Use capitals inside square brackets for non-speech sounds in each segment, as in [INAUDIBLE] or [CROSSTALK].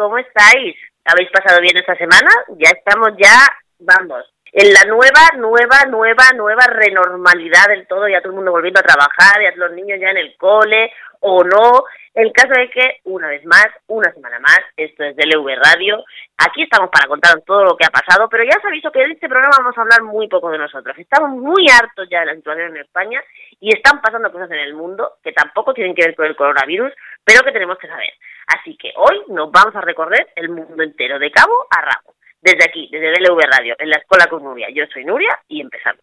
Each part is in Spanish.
¿Cómo estáis? ¿Habéis pasado bien esta semana? Ya estamos ya, vamos, en la nueva, nueva, nueva, nueva renormalidad del todo, ya todo el mundo volviendo a trabajar, ya los niños ya en el cole o no. El caso es que, una vez más, una semana más, esto es DLV Radio, aquí estamos para contaros todo lo que ha pasado, pero ya aviso que en este programa vamos a hablar muy poco de nosotros. Estamos muy hartos ya de la situación en España y están pasando cosas en el mundo que tampoco tienen que ver con el coronavirus, pero que tenemos que saber. Así que hoy nos vamos a recorrer el mundo entero, de cabo a rabo. Desde aquí, desde DLV Radio, en la Escuela con Nuria. Yo soy Nuria y empezamos.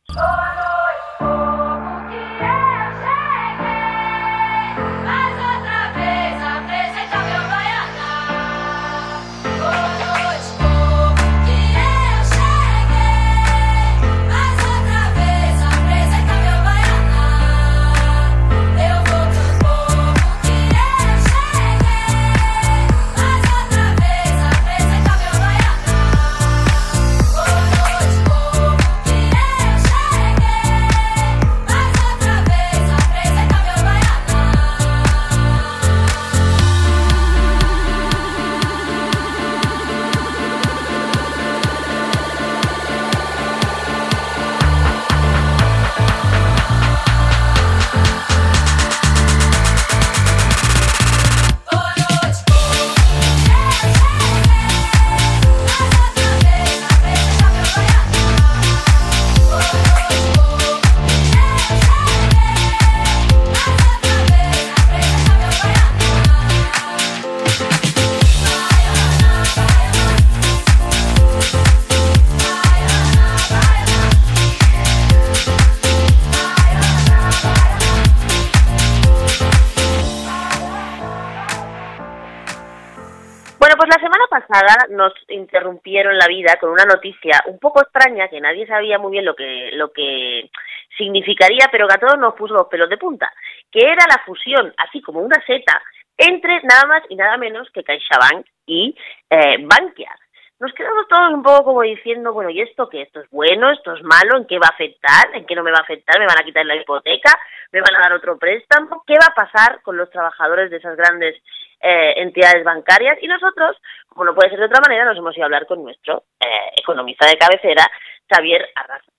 Nos interrumpieron la vida con una noticia un poco extraña que nadie sabía muy bien lo que, lo que significaría, pero que a todos nos puso los pelos de punta, que era la fusión, así como una seta, entre nada más y nada menos que CaixaBank y eh, Bankia. Nos quedamos todos un poco como diciendo, bueno, ¿y esto qué? ¿Esto es bueno? ¿Esto es malo? ¿En qué va a afectar? ¿En qué no me va a afectar? ¿Me van a quitar la hipoteca? ¿Me van a dar otro préstamo? ¿Qué va a pasar con los trabajadores de esas grandes eh, entidades bancarias y nosotros, como no puede ser de otra manera, nos hemos ido a hablar con nuestro eh, economista de cabecera, Xavier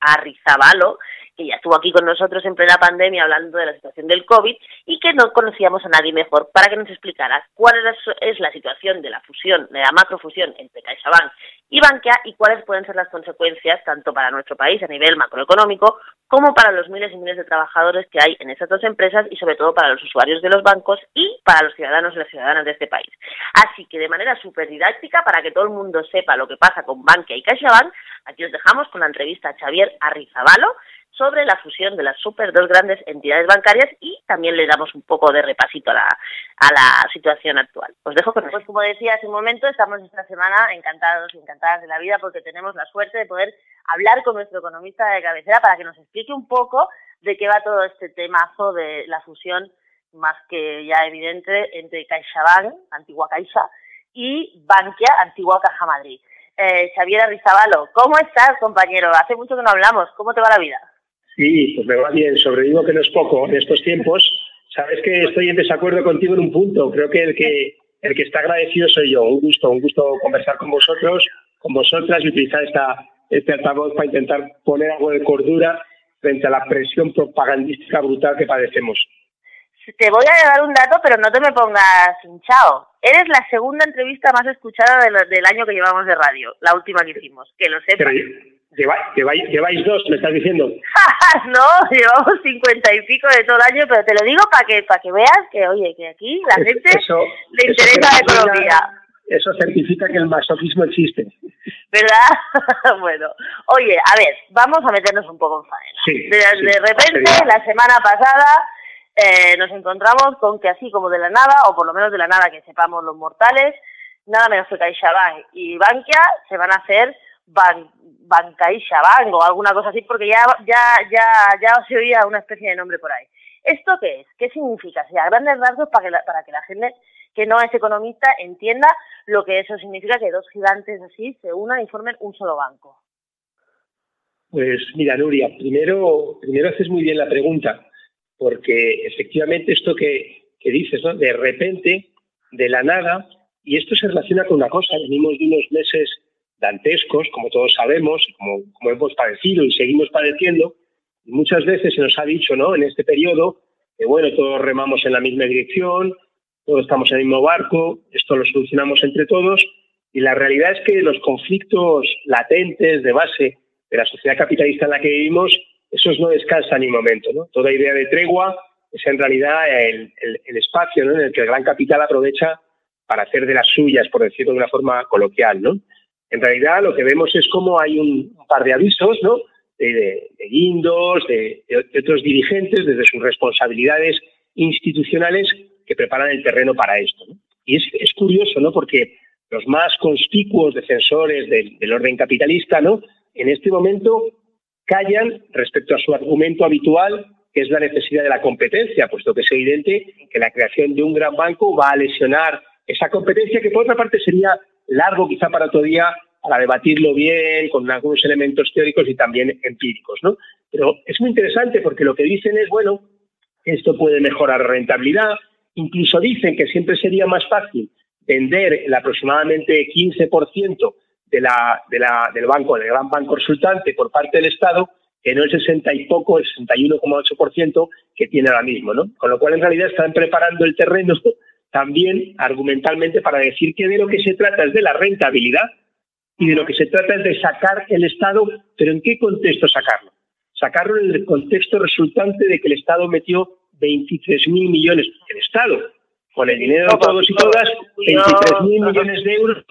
Arrizabalo, que ya estuvo aquí con nosotros en plena pandemia hablando de la situación del COVID y que no conocíamos a nadie mejor para que nos explicara cuál es la situación de la fusión, de la macrofusión entre CaixaBank y Bankia y cuáles pueden ser las consecuencias tanto para nuestro país a nivel macroeconómico como para los miles y miles de trabajadores que hay en estas dos empresas y sobre todo para los usuarios de los bancos y para los ciudadanos y las ciudadanas de este país. Así que de manera súper didáctica, para que todo el mundo sepa lo que pasa con Bankia y CaixaBank, aquí os dejamos con la entrevista a Xavier Arrizabalo, sobre la fusión de las super dos grandes entidades bancarias y también le damos un poco de repasito a la, a la situación actual. Os dejo con eso. Pues como decía hace un momento, estamos esta semana encantados y encantadas de la vida porque tenemos la suerte de poder hablar con nuestro economista de cabecera para que nos explique un poco de qué va todo este temazo de la fusión más que ya evidente entre CaixaBank, antigua Caixa, y Bankia, antigua Caja Madrid. Eh, Xavier Arrizabalo, ¿cómo estás, compañero? Hace mucho que no hablamos. ¿Cómo te va la vida? Sí, pues me va bien. Sobrevivo que no es poco en estos tiempos. Sabes que estoy en desacuerdo contigo en un punto. Creo que el que el que está agradecido soy yo. Un gusto, un gusto conversar con vosotros, con vosotras y utilizar esta este altavoz para intentar poner algo de cordura frente a la presión propagandística brutal que padecemos. Te voy a dar un dato, pero no te me pongas hinchado. Eres la segunda entrevista más escuchada del año que llevamos de radio, la última que hicimos, que lo sepas. Lleváis, lleváis, dos, me estás diciendo. [LAUGHS] no, llevamos cincuenta y pico de todo el año, pero te lo digo para que para que veas que, oye, que aquí la gente le interesa la economía. Eso certifica que el masoquismo existe. ¿Verdad? [LAUGHS] bueno, oye, a ver, vamos a meternos un poco en faena. de, repente, la semana pasada, eh, nos encontramos con que así como de la nada, o por lo menos de la nada que sepamos los mortales, nada menos que CaixaBank y Bankia se van a hacer ban Bancaisha Bank o alguna cosa así, porque ya, ya, ya, ya se oía una especie de nombre por ahí. ¿Esto qué es? ¿Qué significa? Sea, a grandes rasgos para que la, para que la gente que no es economista entienda lo que eso significa que dos gigantes así se unan y formen un solo banco. Pues mira, Nuria, primero, primero haces muy bien la pregunta, porque efectivamente esto que, que dices, ¿no? De repente de la nada, y esto se relaciona con una cosa, venimos de unos meses dantescos, como todos sabemos, como, como hemos padecido y seguimos padeciendo, muchas veces se nos ha dicho, ¿no?, en este periodo, que bueno, todos remamos en la misma dirección, todos estamos en el mismo barco, esto lo solucionamos entre todos, y la realidad es que los conflictos latentes de base de la sociedad capitalista en la que vivimos, esos no descansan ni momento. ¿no? Toda idea de tregua es en realidad el, espacio en el que el gran capital aprovecha para hacer de las suyas, por decirlo de una forma coloquial. ¿no? En realidad lo que vemos es cómo hay un, par de avisos ¿no? de, guindos, de, otros dirigentes desde sus responsabilidades institucionales que preparan el terreno para esto. Y es, es curioso, ¿no? porque los más conspicuos defensores del, orden capitalista, ¿no? En este momento callan respecto a su argumento habitual, que es la necesidad de la competencia, puesto que es evidente que la creación de un gran banco va a lesionar esa competencia, que por otra parte sería largo quizá para otro día para debatirlo bien, con algunos elementos teóricos y también empíricos, ¿no? Pero es muy interesante porque lo que dicen es, bueno, esto puede mejorar rentabilidad, incluso dicen que siempre sería más fácil vender el aproximadamente 15% de la, de la, del banco, del gran banco resultante por parte del Estado, que no el 60 y poco, el 61,8% que tiene ahora mismo, ¿no? Con lo cual, en realidad, están preparando el terreno también argumentalmente para decir que de lo que se trata es de la rentabilidad y de lo que se trata es de sacar el Estado, pero ¿en qué contexto sacarlo? Sacarlo en el contexto resultante de que el Estado metió 23.000 millones, el Estado, con el dinero de todos y todas, 23.000 millones de euros.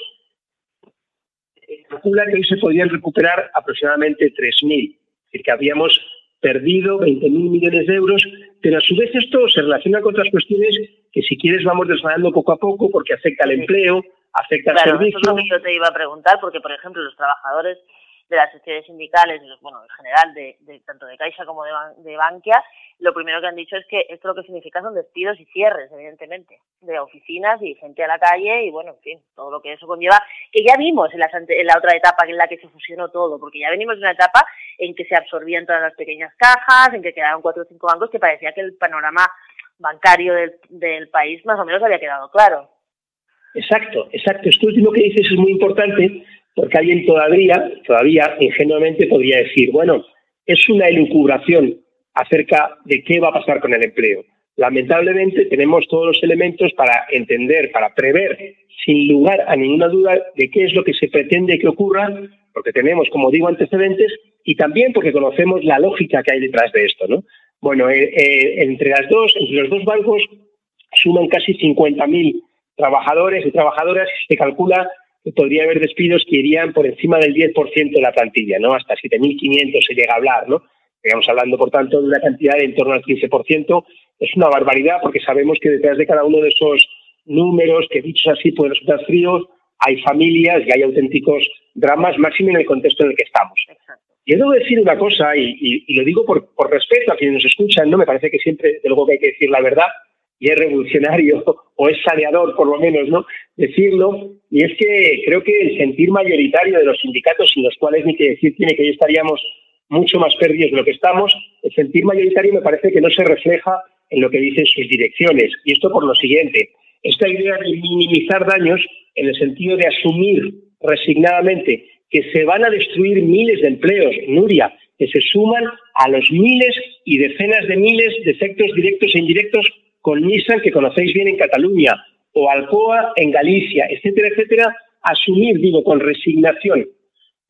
Calcula que hoy se podían recuperar aproximadamente 3.000. Es decir, que habíamos perdido 20.000 millones de euros, pero a su vez esto se relaciona con otras cuestiones que si quieres vamos desgranando poco a poco porque afecta al empleo, afecta al servicio. Eso es lo que yo te iba a preguntar, porque por ejemplo los trabajadores de las secciones sindicales, bueno, en general, de, tanto de Caixa como de, de Bankia, lo primero que han dicho es que esto lo que significa son despidos y cierres, evidentemente, de oficinas y gente a la calle y, bueno, en fin, todo lo que eso conlleva, que ya vimos en la, en la otra etapa en la que se fusionó todo, porque ya venimos de una etapa en que se absorbían todas las pequeñas cajas, en que quedaban cuatro o cinco bancos, que parecía que el panorama bancario del, del país más o menos había quedado claro. Exacto, exacto. Esto último que dices es muy importante porque alguien todavía, todavía ingenuamente podría decir, bueno, es una elucubración acerca de qué va a pasar con el empleo. Lamentablemente tenemos todos los elementos para entender, para prever, sin lugar a ninguna duda, de qué es lo que se pretende que ocurra, porque tenemos, como digo, antecedentes y también porque conocemos la lógica que hay detrás de esto. ¿no? Bueno, eh, eh, entre, las dos, entre los dos bancos suman casi 50.000 trabajadores y trabajadoras, se calcula podría haber despidos que irían por encima del 10% de la plantilla, ¿no? Hasta 7.500 se llega a hablar, ¿no? Estamos hablando, por tanto, de una cantidad de en torno al 15%. Es una barbaridad porque sabemos que detrás de cada uno de esos números, que dichos así pueden resultar fríos, hay familias y hay auténticos dramas, máximo en el contexto en el que estamos. Y debo decir una cosa, y, lo digo por, por, respeto a quienes nos escuchan, ¿no? Me parece que siempre, de luego que hay que decir la verdad, y es revolucionario o es saneador por lo menos, ¿no? Decirlo. Y es que creo que el sentir mayoritario de los sindicatos, sin los cuales ni que decir tiene que estaríamos mucho más perdidos de lo que estamos, el sentir mayoritario me parece que no se refleja en lo que dicen sus direcciones. Y esto por lo siguiente, esta idea de minimizar daños en el sentido de asumir resignadamente que se van a destruir miles de empleos, Nuria, que se suman a los miles y decenas de miles de efectos directos e indirectos con Nissan, que conocéis bien en Cataluña, o Alcoa en Galicia, etcétera, etcétera, asumir, digo, con resignación,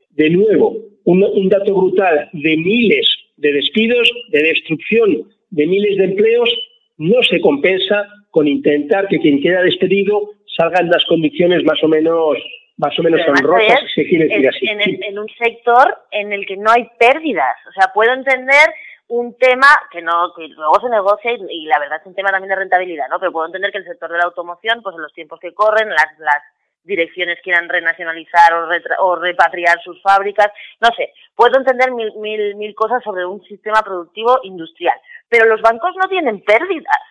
de nuevo, un, dato brutal de miles de despidos, de destrucción de miles de empleos, no se compensa con intentar que quien queda despedido salga en las condiciones más o menos más o menos honrosas, si se quiere decir así. en, un sector en el que no hay pérdidas. O sea, puedo entender un tema que no que luego se negocia y, la verdad es un tema también de rentabilidad, ¿no? Pero puedo entender que el sector de la automoción, pues en los tiempos que corren, las, las direcciones quieran renacionalizar o, o repatriar sus fábricas, no sé, puedo entender mil, mil, mil cosas sobre un sistema productivo industrial, pero los bancos no tienen pérdidas,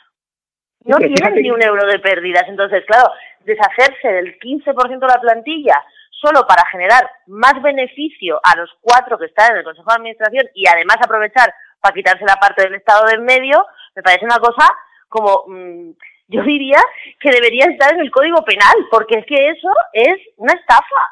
no tienen ni un euro de pérdidas, entonces, claro, deshacerse del 15% de la plantilla solo para generar más beneficio a los cuatro que están en el Consejo de Administración y además aprovechar para quitarse la parte del Estado de en medio, me parece una cosa como mm, yo diría que debería estar en el Código Penal, porque es que eso es una estafa.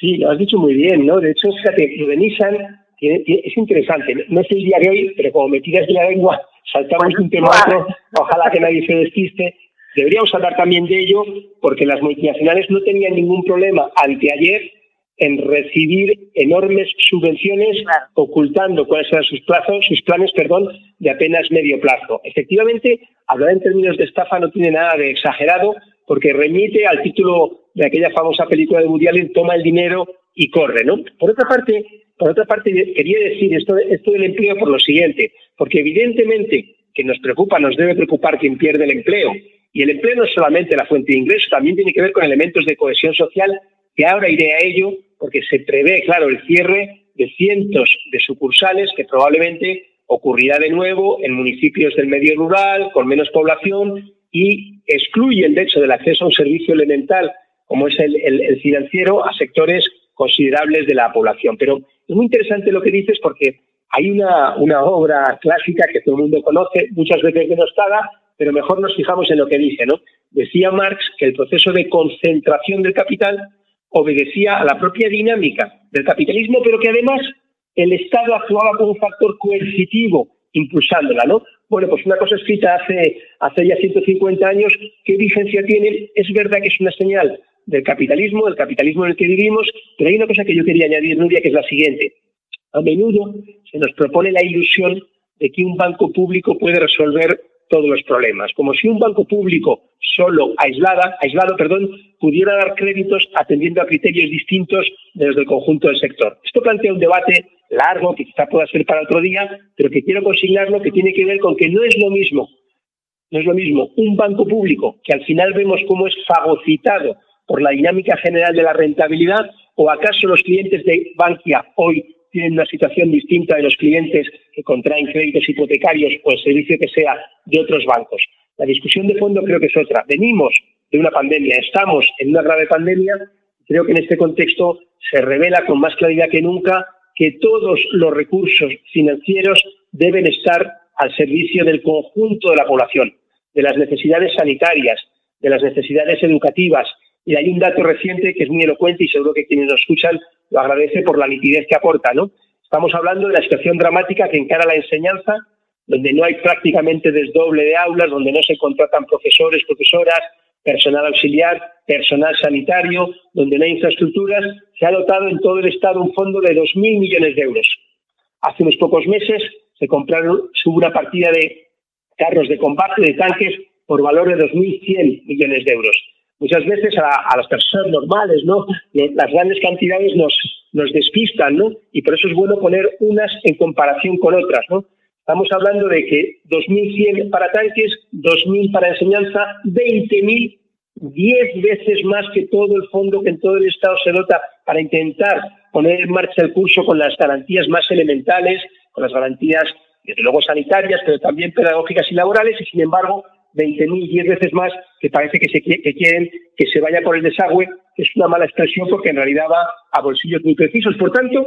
Sí, lo has dicho muy bien, ¿no? De hecho, fíjate, lo de Nissan es interesante. No es el día de hoy, pero como me tiras de la lengua, saltamos de un tema otro, ojalá que nadie se despiste. Deberíamos hablar también de ello, porque las multinacionales no tenían ningún problema anteayer en recibir enormes subvenciones ocultando cuáles eran sus plazos, sus planes, perdón, de apenas medio plazo. Efectivamente, hablar en términos de estafa no tiene nada de exagerado porque remite al título de aquella famosa película de Woody Allen, toma el dinero y corre, ¿no? Por otra parte, por otra parte quería decir esto, esto del empleo por lo siguiente, porque evidentemente que nos preocupa, nos debe preocupar quien pierde el empleo. Y el empleo no es solamente la fuente de ingresos, también tiene que ver con elementos de cohesión social, que ahora iré a ello porque se prevé, claro, el cierre de cientos de sucursales que probablemente ocurrirá de nuevo en municipios del medio rural, con menos población, y excluyen, de hecho, del acceso a un servicio elemental como es el, financiero a sectores considerables de la población. Pero es muy interesante lo que dices porque hay una, una obra clásica que todo el mundo conoce, muchas veces denostada, pero mejor nos fijamos en lo que dice, ¿no? Decía Marx que el proceso de concentración del capital obedecía a la propia dinámica del capitalismo, pero que además el Estado actuaba como un factor coercitivo, impulsándola, ¿no? Bueno, pues una cosa escrita hace, hace ya 150 años, ¿qué vigencia tiene? Es verdad que es una señal del capitalismo, del capitalismo en el que vivimos, pero hay una cosa que yo quería añadir, Nuria, que es la siguiente. A menudo se nos propone la ilusión de que un banco público puede resolver todos los problemas, como si un banco público solo aislada, aislado perdón, pudiera dar créditos atendiendo a criterios distintos de los del conjunto del sector. Esto plantea un debate largo que quizá pueda ser para otro día, pero que quiero consignarlo que tiene que ver con que no es lo mismo, no es lo mismo un banco público que al final vemos cómo es fagocitado por la dinámica general de la rentabilidad o acaso los clientes de Bankia hoy tienen una situación distinta de los clientes que contraen créditos hipotecarios o el servicio que sea de otros bancos. La discusión de fondo creo que es otra. Venimos de una pandemia, estamos en una grave pandemia. Creo que en este contexto se revela con más claridad que nunca que todos los recursos financieros deben estar al servicio del conjunto de la población, de las necesidades sanitarias, de las necesidades educativas. Y hay un dato reciente que es muy elocuente y seguro que quienes nos escuchan lo agradece por la nitidez que aporta, ¿no? Estamos hablando de la situación dramática que encara la enseñanza, donde no hay prácticamente desdoble de aulas, donde no se contratan profesores, profesoras, personal auxiliar, personal sanitario, donde no hay infraestructuras, se ha dotado en todo el Estado un fondo de 2.000 millones de euros. Hace unos pocos meses se compraron, una partida de carros de combate, de tanques, por valor de 2.100 millones de euros muchas veces a, las personas normales, ¿no? Las grandes cantidades nos, nos despistan, ¿no? Y por eso es bueno poner unas en comparación con otras, ¿no? Estamos hablando de que 2.100 para tanques, 2.000 para enseñanza, 20.000, 10 veces más que todo el fondo que en todo el Estado se dota para intentar poner en marcha el curso con las garantías más elementales, con las garantías, desde luego sanitarias, pero también pedagógicas y laborales, y sin embargo 20.000, 10 veces más, que parece que, se, quieren que se vaya por el desagüe, es una mala expresión porque en realidad va a bolsillos muy precisos. Por tanto,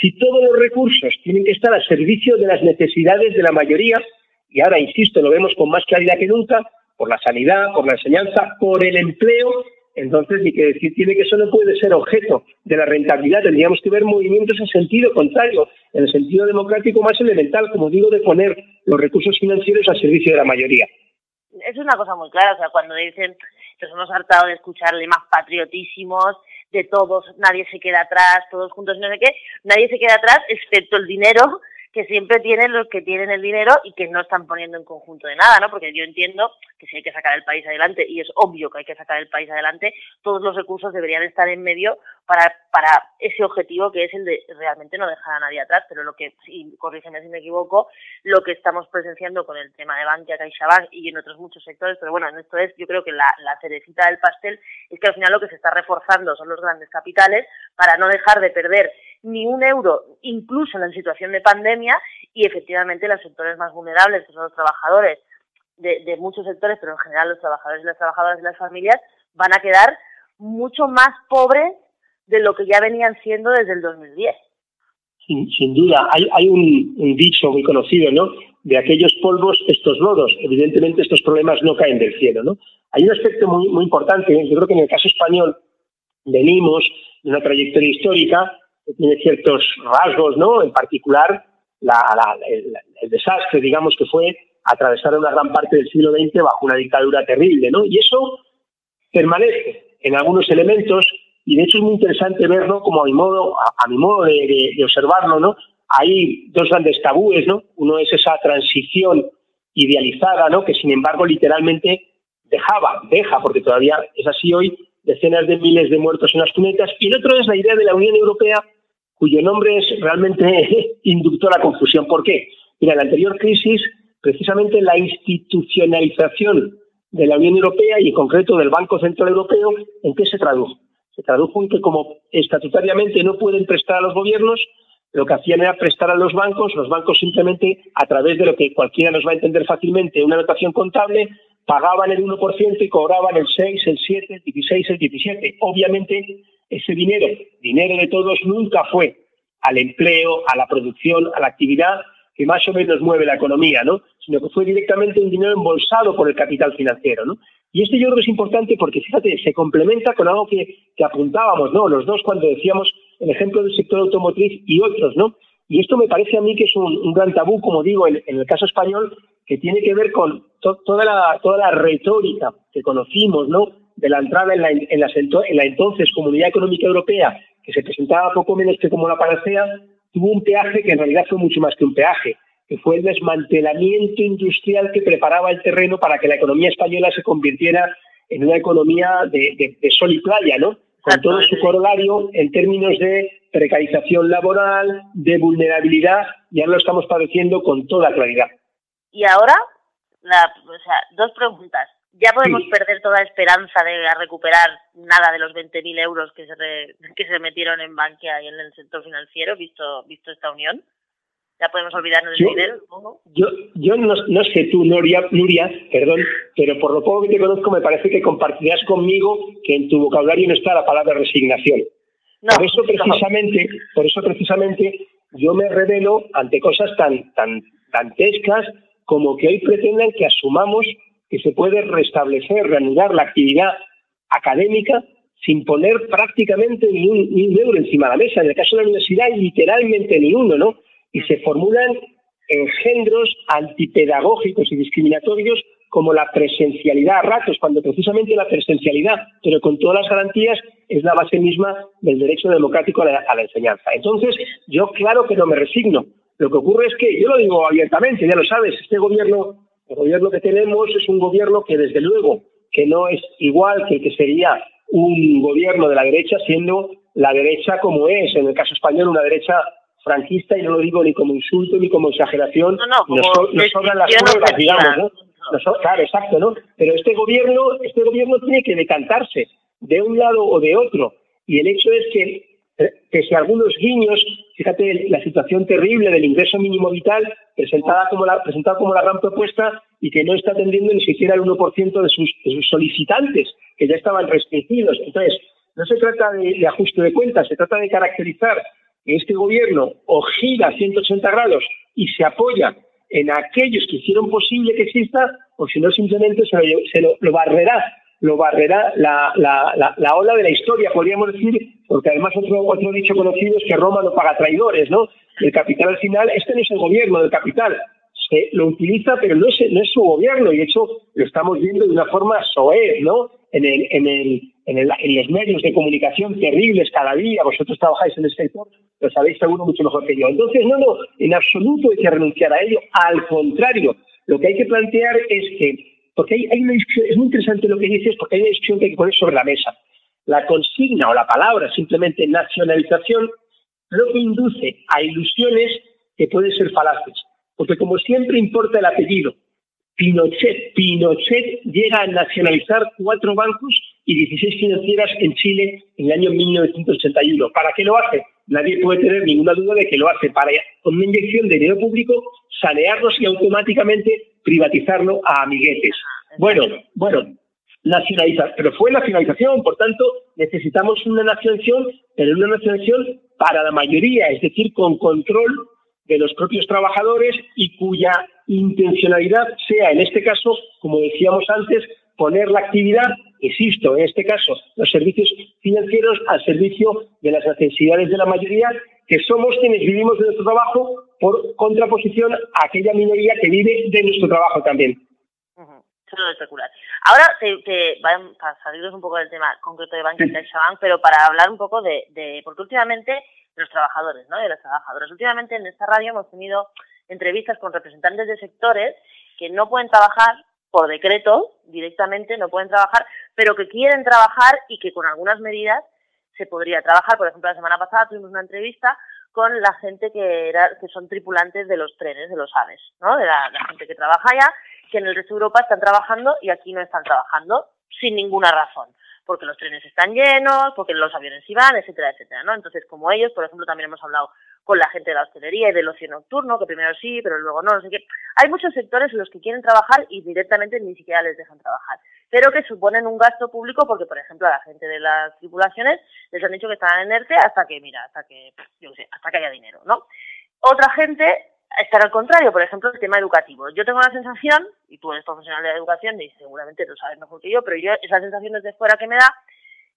si todos los recursos tienen que estar al servicio de las necesidades de la mayoría, y ahora, insisto, lo vemos con más claridad que nunca, por la sanidad, por la enseñanza, por el empleo, entonces ni que decir tiene que eso no puede ser objeto de la rentabilidad, tendríamos que ver movimientos en sentido contrario, en el sentido democrático más elemental, como digo, de poner los recursos financieros al servicio de la mayoría es una cosa muy clara, o sea, cuando dicen nos hemos hartado de escucharle más patriotísimos, de todos, nadie se queda atrás, todos juntos, no sé qué, nadie se queda atrás excepto el dinero que siempre tienen los que tienen el dinero y que no están poniendo en conjunto de nada, ¿no? Porque yo entiendo que si hay que sacar el país adelante, y es obvio que hay que sacar el país adelante, todos los recursos deberían estar en medio para, para ese objetivo que es el de realmente no dejar a nadie atrás, pero lo que, y corrígeme si me equivoco, lo que estamos presenciando con el tema de Bankia, CaixaBank y en otros muchos sectores, pero bueno, en esto es, yo creo que la, la cerecita del pastel es que al final lo que se está reforzando son los grandes capitales para no dejar de perder ni un euro, incluso en la situación de pandemia, y efectivamente los sectores más vulnerables, que son los trabajadores de, muchos sectores, pero en general los trabajadores y las trabajadoras y las familias, van a quedar mucho más pobres de lo que ya venían siendo desde el 2010. Sin, sin duda, hay, hay un, dicho muy conocido, ¿no? de aquellos polvos estos lodos. Evidentemente estos problemas no caen del cielo. ¿no? Hay un aspecto muy importante, yo creo que en el caso español venimos de una trayectoria histórica tiene ciertos rasgos, ¿no? en particular el, desastre, digamos, que fue atravesar una gran parte del siglo XX bajo una dictadura terrible. ¿no? Y eso permanece en algunos elementos y de hecho es muy interesante verlo como a mi modo, a, mi modo de, de, observarlo, ¿no? Hay dos grandes tabúes, ¿no? Uno es esa transición idealizada, ¿no? Que sin embargo literalmente dejaba, deja, porque todavía es así hoy, decenas de miles de muertos en las cunetas. Y el otro es la idea de la Unión Europea, cuyo nombre es realmente [LAUGHS] inductor a confusión. ¿Por qué? Mira, en la anterior crisis, precisamente la institucionalización de la Unión Europea y en concreto del Banco Central Europeo, ¿en qué se tradujo? Se tradujo en que como estatutariamente no pueden prestar a los gobiernos, lo que hacían era prestar a los bancos, los bancos simplemente a través de lo que cualquiera nos va a entender fácilmente, una notación contable, pagaban el 1% y cobraban el 6, el 7, el 16, el 17. Obviamente ese dinero, dinero de todos, nunca fue al empleo, a la producción, a la actividad que más o menos mueve la economía, ¿no? Sino que fue directamente un dinero embolsado por el capital financiero, ¿no? Y esto yo creo que es importante porque, fíjate, se complementa con algo que, que apuntábamos, ¿no? Los dos cuando decíamos el ejemplo del sector automotriz y otros, ¿no? Y esto me parece a mí que es un, gran tabú, como digo, en, el caso español, que tiene que ver con toda, la, toda la retórica que conocimos, ¿no? De la entrada en la, en, en la entonces Comunidad Económica Europea, que se presentaba poco menos que como la panacea, tuvo un peaje que en realidad fue mucho más que un peaje, que fue el desmantelamiento industrial que preparaba el terreno para que la economía española se convirtiera en una economía de, de sol y playa, ¿no? con todo su corolario en términos de precarización laboral, de vulnerabilidad, ya lo estamos padeciendo con toda claridad. Y ahora, la, o sea, dos preguntas. ¿Ya podemos perder toda esperanza de recuperar nada de los 20.000 euros que se, que se metieron en Bankia y en el sector financiero, visto, visto esta unión? ya podemos olvidarnos del dinero, Yo, yo no, no, sé tú, Nuria, Nuria, perdón, pero por lo poco que te conozco me parece que compartirás conmigo que en tu vocabulario no está la palabra resignación. por eso precisamente, por eso precisamente yo me revelo ante cosas tan, tan dantescas como que hoy pretendan que asumamos que se puede restablecer, reanudar la actividad académica sin poner prácticamente ni un, euro encima de la mesa. En el caso de la universidad, literalmente ni uno, ¿no? y se formulan engendros antipedagógicos y discriminatorios como la presencialidad a ratos, cuando precisamente la presencialidad, pero con todas las garantías, es la base misma del derecho democrático a la, enseñanza. Entonces, yo claro que no me resigno. Lo que ocurre es que, yo lo digo abiertamente, ya lo sabes, este gobierno, el gobierno que tenemos es un gobierno que desde luego que no es igual que el que sería un gobierno de la derecha, siendo la derecha como es, en el caso español, una derecha franquista, y no lo digo ni como insulto ni como exageración, no, no, nos, sobran las pruebas, digamos, ¿no? claro, exacto, ¿no? Pero este gobierno, este gobierno tiene que decantarse de un lado o de otro. Y el hecho es que, eh, pese a algunos guiños, fíjate la situación terrible del ingreso mínimo vital, presentada como la, presentada como la gran propuesta y que no está atendiendo ni siquiera el 1% de sus, de sus solicitantes, que ya estaban restringidos. Entonces, no se trata de ajuste de cuentas, se trata de caracterizar este gobierno o gira 180 grados y se apoya en aquellos que hicieron posible que exista, o si no simplemente se lo, barrerá, lo barrerá la, la, ola de la historia, podríamos decir, porque además otro, otro dicho conocido es que Roma no paga traidores, ¿no? El capital al final, este no es el gobierno del capital, se lo utiliza, pero no es, no es su gobierno, y de hecho lo estamos viendo de una forma soez, ¿no? En el, en el, en, los medios de comunicación terribles cada día, vosotros trabajáis en el sector, lo sabéis seguro mucho mejor que yo. Entonces, no, no, en absoluto hay que renunciar a ello, al contrario, lo que hay que plantear es que, porque hay, una discusión, es muy interesante lo que dices, porque hay una discusión que hay que poner sobre la mesa. La consigna o la palabra simplemente nacionalización lo que induce a ilusiones que pueden ser falaces, porque como siempre importa el apellido, Pinochet, Pinochet llega a nacionalizar cuatro bancos y 16 financieras en Chile en el año 1981. ¿Para qué lo hace? Nadie puede tener ninguna duda de que lo hace para, con una inyección de dinero público, sanearlos y automáticamente privatizarlo a amiguetes. Bueno, bueno, nacionalizar, pero fue nacionalización, por tanto, necesitamos una nacionalización, pero una nacionalización para la mayoría, es decir, con control de los propios trabajadores y cuya intencionalidad sea, en este caso, como decíamos antes, poner la actividad, insisto, en este caso, los servicios financieros al servicio de las necesidades de la mayoría, que somos quienes vivimos de nuestro trabajo por contraposición a aquella minoría que vive de nuestro trabajo también. especular. Ahora te, te van a salirnos un poco del tema concreto de Bank y CaixaBank, pero para hablar un poco de, de, porque últimamente los trabajadores, ¿no? De las trabajadoras. Últimamente en esta radio hemos tenido entrevistas con representantes de sectores que no pueden trabajar por decreto directamente, no pueden trabajar, pero que quieren trabajar y que con algunas medidas se podría trabajar. Por ejemplo, la semana pasada tuvimos una entrevista con la gente que era que son tripulantes de los trenes, de los aves, ¿no? De la, gente que trabaja allá, que en el resto de Europa están trabajando y aquí no están trabajando sin ninguna razón, porque los trenes están llenos, porque los aviones iban, etcétera, etcétera, ¿no? Entonces, como ellos, por ejemplo, también hemos hablado con la gente de la hostelería y del ocio nocturno, que primero sí, pero luego no, no sé qué. Hay muchos sectores en los que quieren trabajar y directamente ni siquiera les dejan trabajar, pero que suponen un gasto público porque, por ejemplo, a la gente de las tripulaciones les han dicho que están en ERTE hasta que, mira, hasta que, yo sé, hasta que haya dinero, ¿no? Otra gente está al contrario, por ejemplo, el tema educativo. Yo tengo la sensación, y tú eres profesional de la educación y seguramente lo sabes mejor que yo, pero yo esa sensación desde fuera que me da,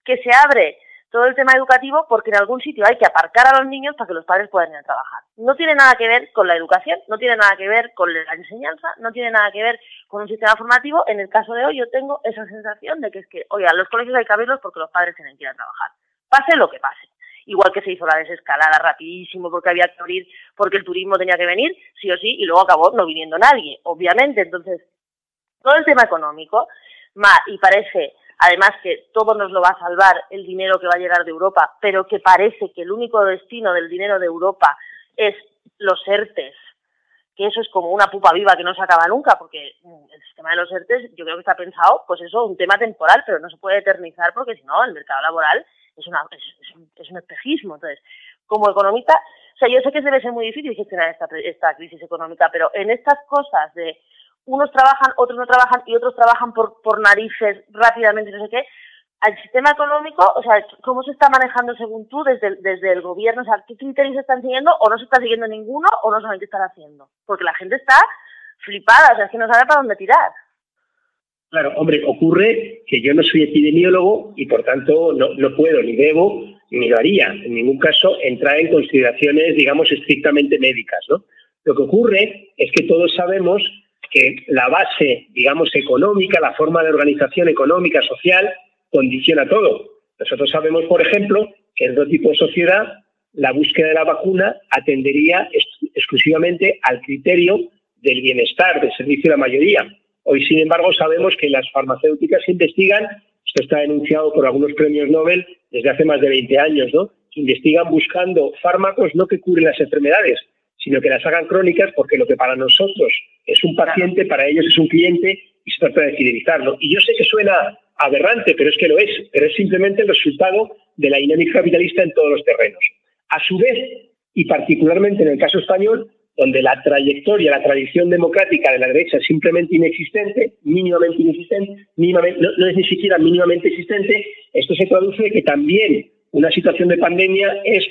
que se abre todo el tema educativo porque en algún sitio hay que aparcar a los niños para que los padres puedan ir a trabajar. No tiene nada que ver con la educación, no tiene nada que ver con la enseñanza, no tiene nada que ver con un sistema formativo. En el caso de hoy yo tengo esa sensación de que es que, oiga, los colegios hay que abrirlos porque los padres tienen que ir a trabajar. Pase lo que pase. Igual que se hizo la desescalada rapidísimo porque había que abrir, porque el turismo tenía que venir, sí o sí, y luego acabó no viniendo nadie, obviamente. Entonces, todo el tema económico, y parece además que todo nos lo va a salvar el dinero que va a llegar de Europa, pero que parece que el único destino del dinero de Europa es los ERTES, que eso es como una pupa viva que no se acaba nunca, porque mm, el sistema de los ERTES yo creo que está pensado, pues eso, un tema temporal, pero no se puede eternizar porque si no, el mercado laboral es, una, es, un, es un espejismo. Entonces, como economista, o sea, yo sé que debe ser muy difícil gestionar esta, esta crisis económica, pero en estas cosas de unos trabajan, otros no trabajan y otros trabajan por, por narices rápidamente, no sé qué. Al sistema económico, o sea, ¿cómo se está manejando según tú desde, desde el gobierno? O sea, ¿qué criterios están siguiendo o no se está siguiendo ninguno o no saben qué están haciendo? Porque la gente está flipada, o sea, es que no sabe para dónde tirar. Claro, hombre, ocurre que yo no soy epidemiólogo y por tanto no, no puedo ni debo ni lo haría en ningún caso entrar en consideraciones, digamos, estrictamente médicas, ¿no? Lo que ocurre es que todos sabemos que la base, digamos, económica, la forma de organización económica, social, condiciona todo. Nosotros sabemos, por ejemplo, que en otro tipo de sociedad la búsqueda de la vacuna atendería exclusivamente al criterio del bienestar, del servicio de la mayoría. Hoy, sin embargo, sabemos que las farmacéuticas investigan, esto está denunciado por algunos premios Nobel desde hace más de 20 años, ¿no? investigan buscando fármacos no que curen las enfermedades, sino que las hagan crónicas porque lo que para nosotros es un paciente, para ellos es un cliente y se trata de fidelizarlo. Y yo sé que suena aberrante, pero es que lo es, pero es simplemente el resultado de la dinámica capitalista en todos los terrenos. A su vez, y particularmente en el caso español, donde la trayectoria, la tradición democrática de la derecha es simplemente inexistente, mínimamente inexistente, mínimamente, no, es ni siquiera mínimamente existente, esto se traduce que también una situación de pandemia es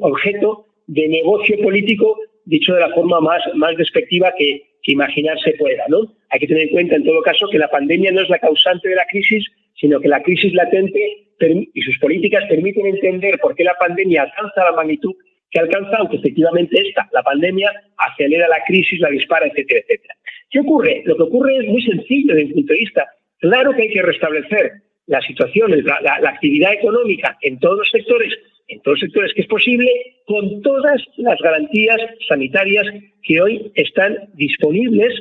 objeto de negocio político dicho de la forma más, más despectiva que, imaginarse pueda. ¿no? Hay que tener en cuenta, en todo caso, que la pandemia no es la causante de la crisis, sino que la crisis latente y sus políticas permiten entender por qué la pandemia alcanza la magnitud que alcanza, aunque efectivamente esta, la pandemia, acelera la crisis, la dispara, etcétera, etcétera. ¿Qué ocurre? Lo que ocurre es muy sencillo desde mi punto de vista. Claro que hay que restablecer la situación, la actividad económica en todos los sectores, en todos los sectores que es posible, con todas las garantías sanitarias que hoy están disponibles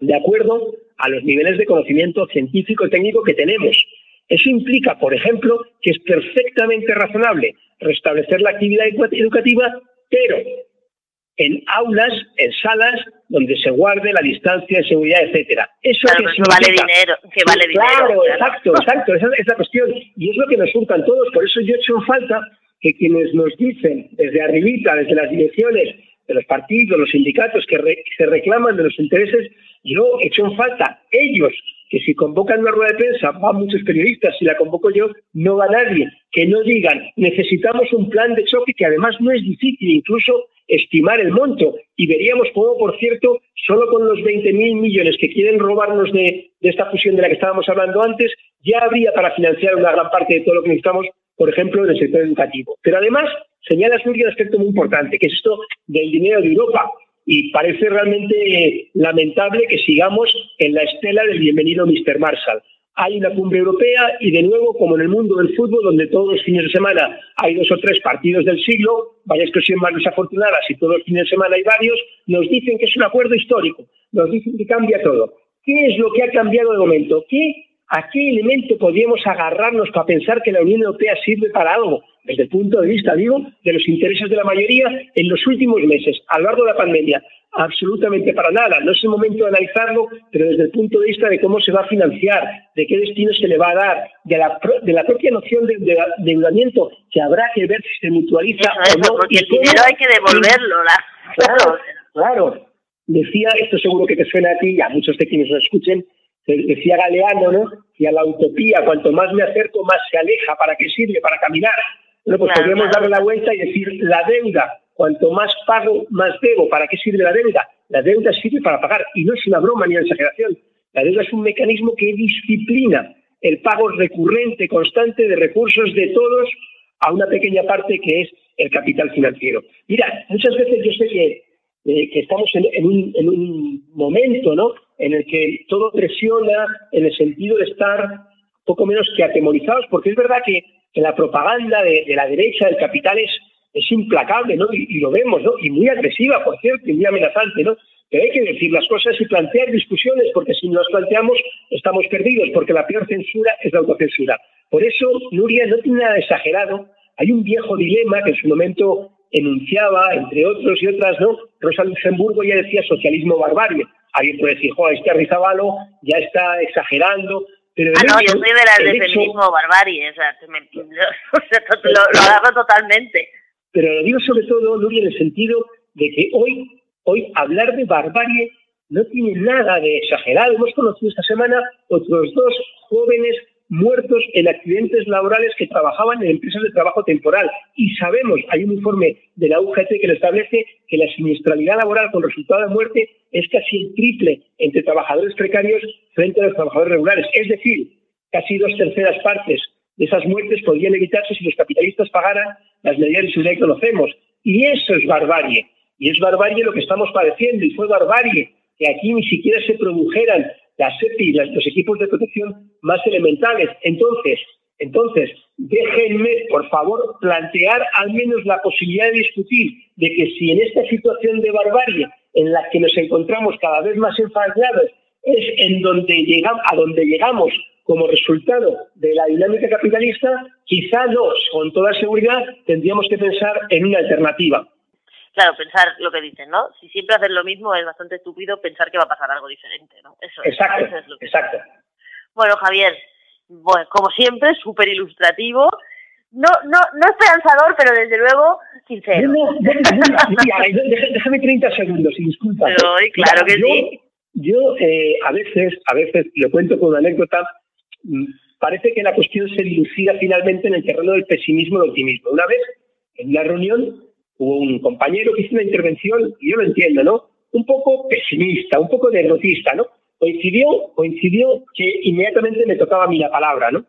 de acuerdo a los niveles de conocimiento científico y técnico que tenemos. Eso implica, por ejemplo, que es perfectamente razonable restablecer la actividad educativa, pero en aulas, en salas donde se guarde la distancia de seguridad, etcétera. Eso que vale dinero, que vale claro, dinero. Claro, exacto, exacto, esa es la cuestión. Y es lo que nos juntan todos, por eso yo he hecho falta que quienes nos dicen desde arribita, desde las direcciones de los partidos, los sindicatos que, se reclaman de los intereses, yo he hecho en falta ellos, que si convocan una rueda de prensa van muchos periodistas, si la convoco yo no va nadie, que no digan necesitamos un plan de choque que además no es difícil, incluso estimar el monto y veríamos cómo, por cierto, solo con los 20.000 millones que quieren robarnos de, esta fusión de la que estábamos hablando antes, ya habría para financiar una gran parte de todo lo que necesitamos, por ejemplo, en el sector educativo. Pero además, señalas, un aspecto muy importante, que es esto del dinero de Europa. Y parece realmente lamentable que sigamos en la estela del bienvenido Mr. Marshall hay una cumbre europea y de nuevo, como en el mundo del fútbol, donde todos los fines de semana hay dos o tres partidos del siglo, vaya expresión más desafortunada, si todos los fines de semana hay varios, nos dicen que es un acuerdo histórico, nos dicen que cambia todo. ¿Qué es lo que ha cambiado de momento? ¿Qué, ¿A qué elemento podríamos agarrarnos para pensar que la Unión Europea sirve para algo? Desde el punto de vista, digo, de los intereses de la mayoría en los últimos meses, a lo largo de la pandemia absolutamente para nada. No es el momento de analizarlo, pero desde el punto de vista de cómo se va a financiar, de qué destino se le va a dar, de la, de la propia noción de, de, endeudamiento, que habrá que ver si se mutualiza o no. Porque el dinero hay que devolverlo. Claro, claro. Decía, esto seguro que te suena a ti y a muchos de quienes lo escuchen, decía Galeano, ¿no? Que a la utopía, cuanto más me acerco, más se aleja. ¿Para qué sirve? Para caminar. Bueno, pues podríamos darle la vuelta y decir, la deuda Cuanto más pago, más debo. ¿Para qué sirve la deuda? La deuda sirve para pagar y no es una broma ni una exageración. La deuda es un mecanismo que disciplina el pago recurrente, constante de recursos de todos a una pequeña parte que es el capital financiero. Mira, muchas veces yo sé que, eh, estamos en, un, momento ¿no? en el que todo presiona en el sentido de estar poco menos que atemorizados, porque es verdad que, la propaganda de la derecha del capital es es implacable, ¿no? Y, lo vemos, ¿no? Y muy agresiva, por cierto, y muy amenazante, ¿no? Pero hay que decir las cosas y plantear discusiones, porque si no las planteamos estamos perdidos, porque la peor censura es la autocensura. Por eso, Nuria no tiene nada exagerado. Hay un viejo dilema que en su momento enunciaba, entre otros y otras, ¿no? Rosa Luxemburgo ya decía socialismo barbarie. Alguien puede decir, joder, este Arrizabalo ya está exagerando, pero ah, no, yo soy de la del feminismo barbarie, o sea, [LAUGHS] lo, lo hago totalmente. Pero lo digo sobre todo, Nuria, en el sentido de que hoy, hoy hablar de barbarie no tiene nada de exagerado. Hemos conocido esta semana otros dos jóvenes muertos en accidentes laborales que trabajaban en empresas de trabajo temporal. Y sabemos, hay un informe de la UGT que lo establece, que la siniestralidad laboral con resultado de muerte es casi el triple entre trabajadores precarios frente a los trabajadores regulares. Es decir, casi dos terceras partes de esas muertes podrían evitarse si los capitalistas pagaran las medidas de seguridad que conocemos. Y eso es barbarie. Y es barbarie lo que estamos padeciendo. Y fue barbarie que aquí ni siquiera se produjeran las EPI, los equipos de protección más elementales. Entonces, entonces, déjenme, por favor, plantear al menos la posibilidad de discutir de que si en esta situación de barbarie en la que nos encontramos cada vez más enfadados es en donde llegamos, a donde llegamos como resultado de la dinámica capitalista, quizá no, con toda seguridad tendríamos que pensar en una alternativa. Claro, pensar lo que dicen, ¿no? Si siempre hacer lo mismo es bastante estúpido pensar que va a pasar algo diferente, ¿no? Eso, exacto, es lo que exacto. Bueno, Javier, bueno, como siempre, súper ilustrativo. No, no, no esperanzador, pero desde luego sincero. déjame 30 segundos, disculpa. Pero, claro que sí. Yo eh, a veces, a veces, lo cuento con una anécdota, Mm, parece que la cuestión se dilucida finalmente en el terreno del pesimismo y del optimismo. Una vez, en una reunión, hubo un compañero que hizo una intervención, y yo lo entiendo, ¿no? Un poco pesimista, un poco derrotista, ¿no? Coincidió, coincidió que inmediatamente me tocaba a mí la palabra, ¿no?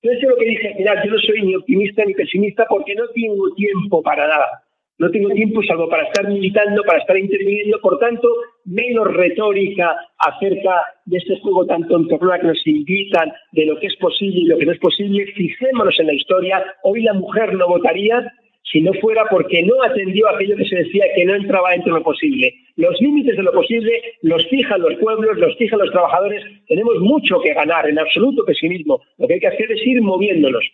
Entonces yo lo que dije, mira, yo no soy ni optimista ni pesimista porque no tengo tiempo para nada no tengo tiempo salvo para estar militando, para estar interviniendo, por tanto, menos retórica acerca de este juego tan tonto que nos invitan de lo que es posible y lo que no es posible. Fijémonos en la historia. Hoy la mujer no votaría si no fuera porque no atendió aquello que se decía que no entraba dentro de lo posible. Los límites de lo posible los fijan los pueblos, los fijan los trabajadores. Tenemos mucho que ganar, en absoluto pesimismo. Lo que hay que hacer es ir moviéndonos.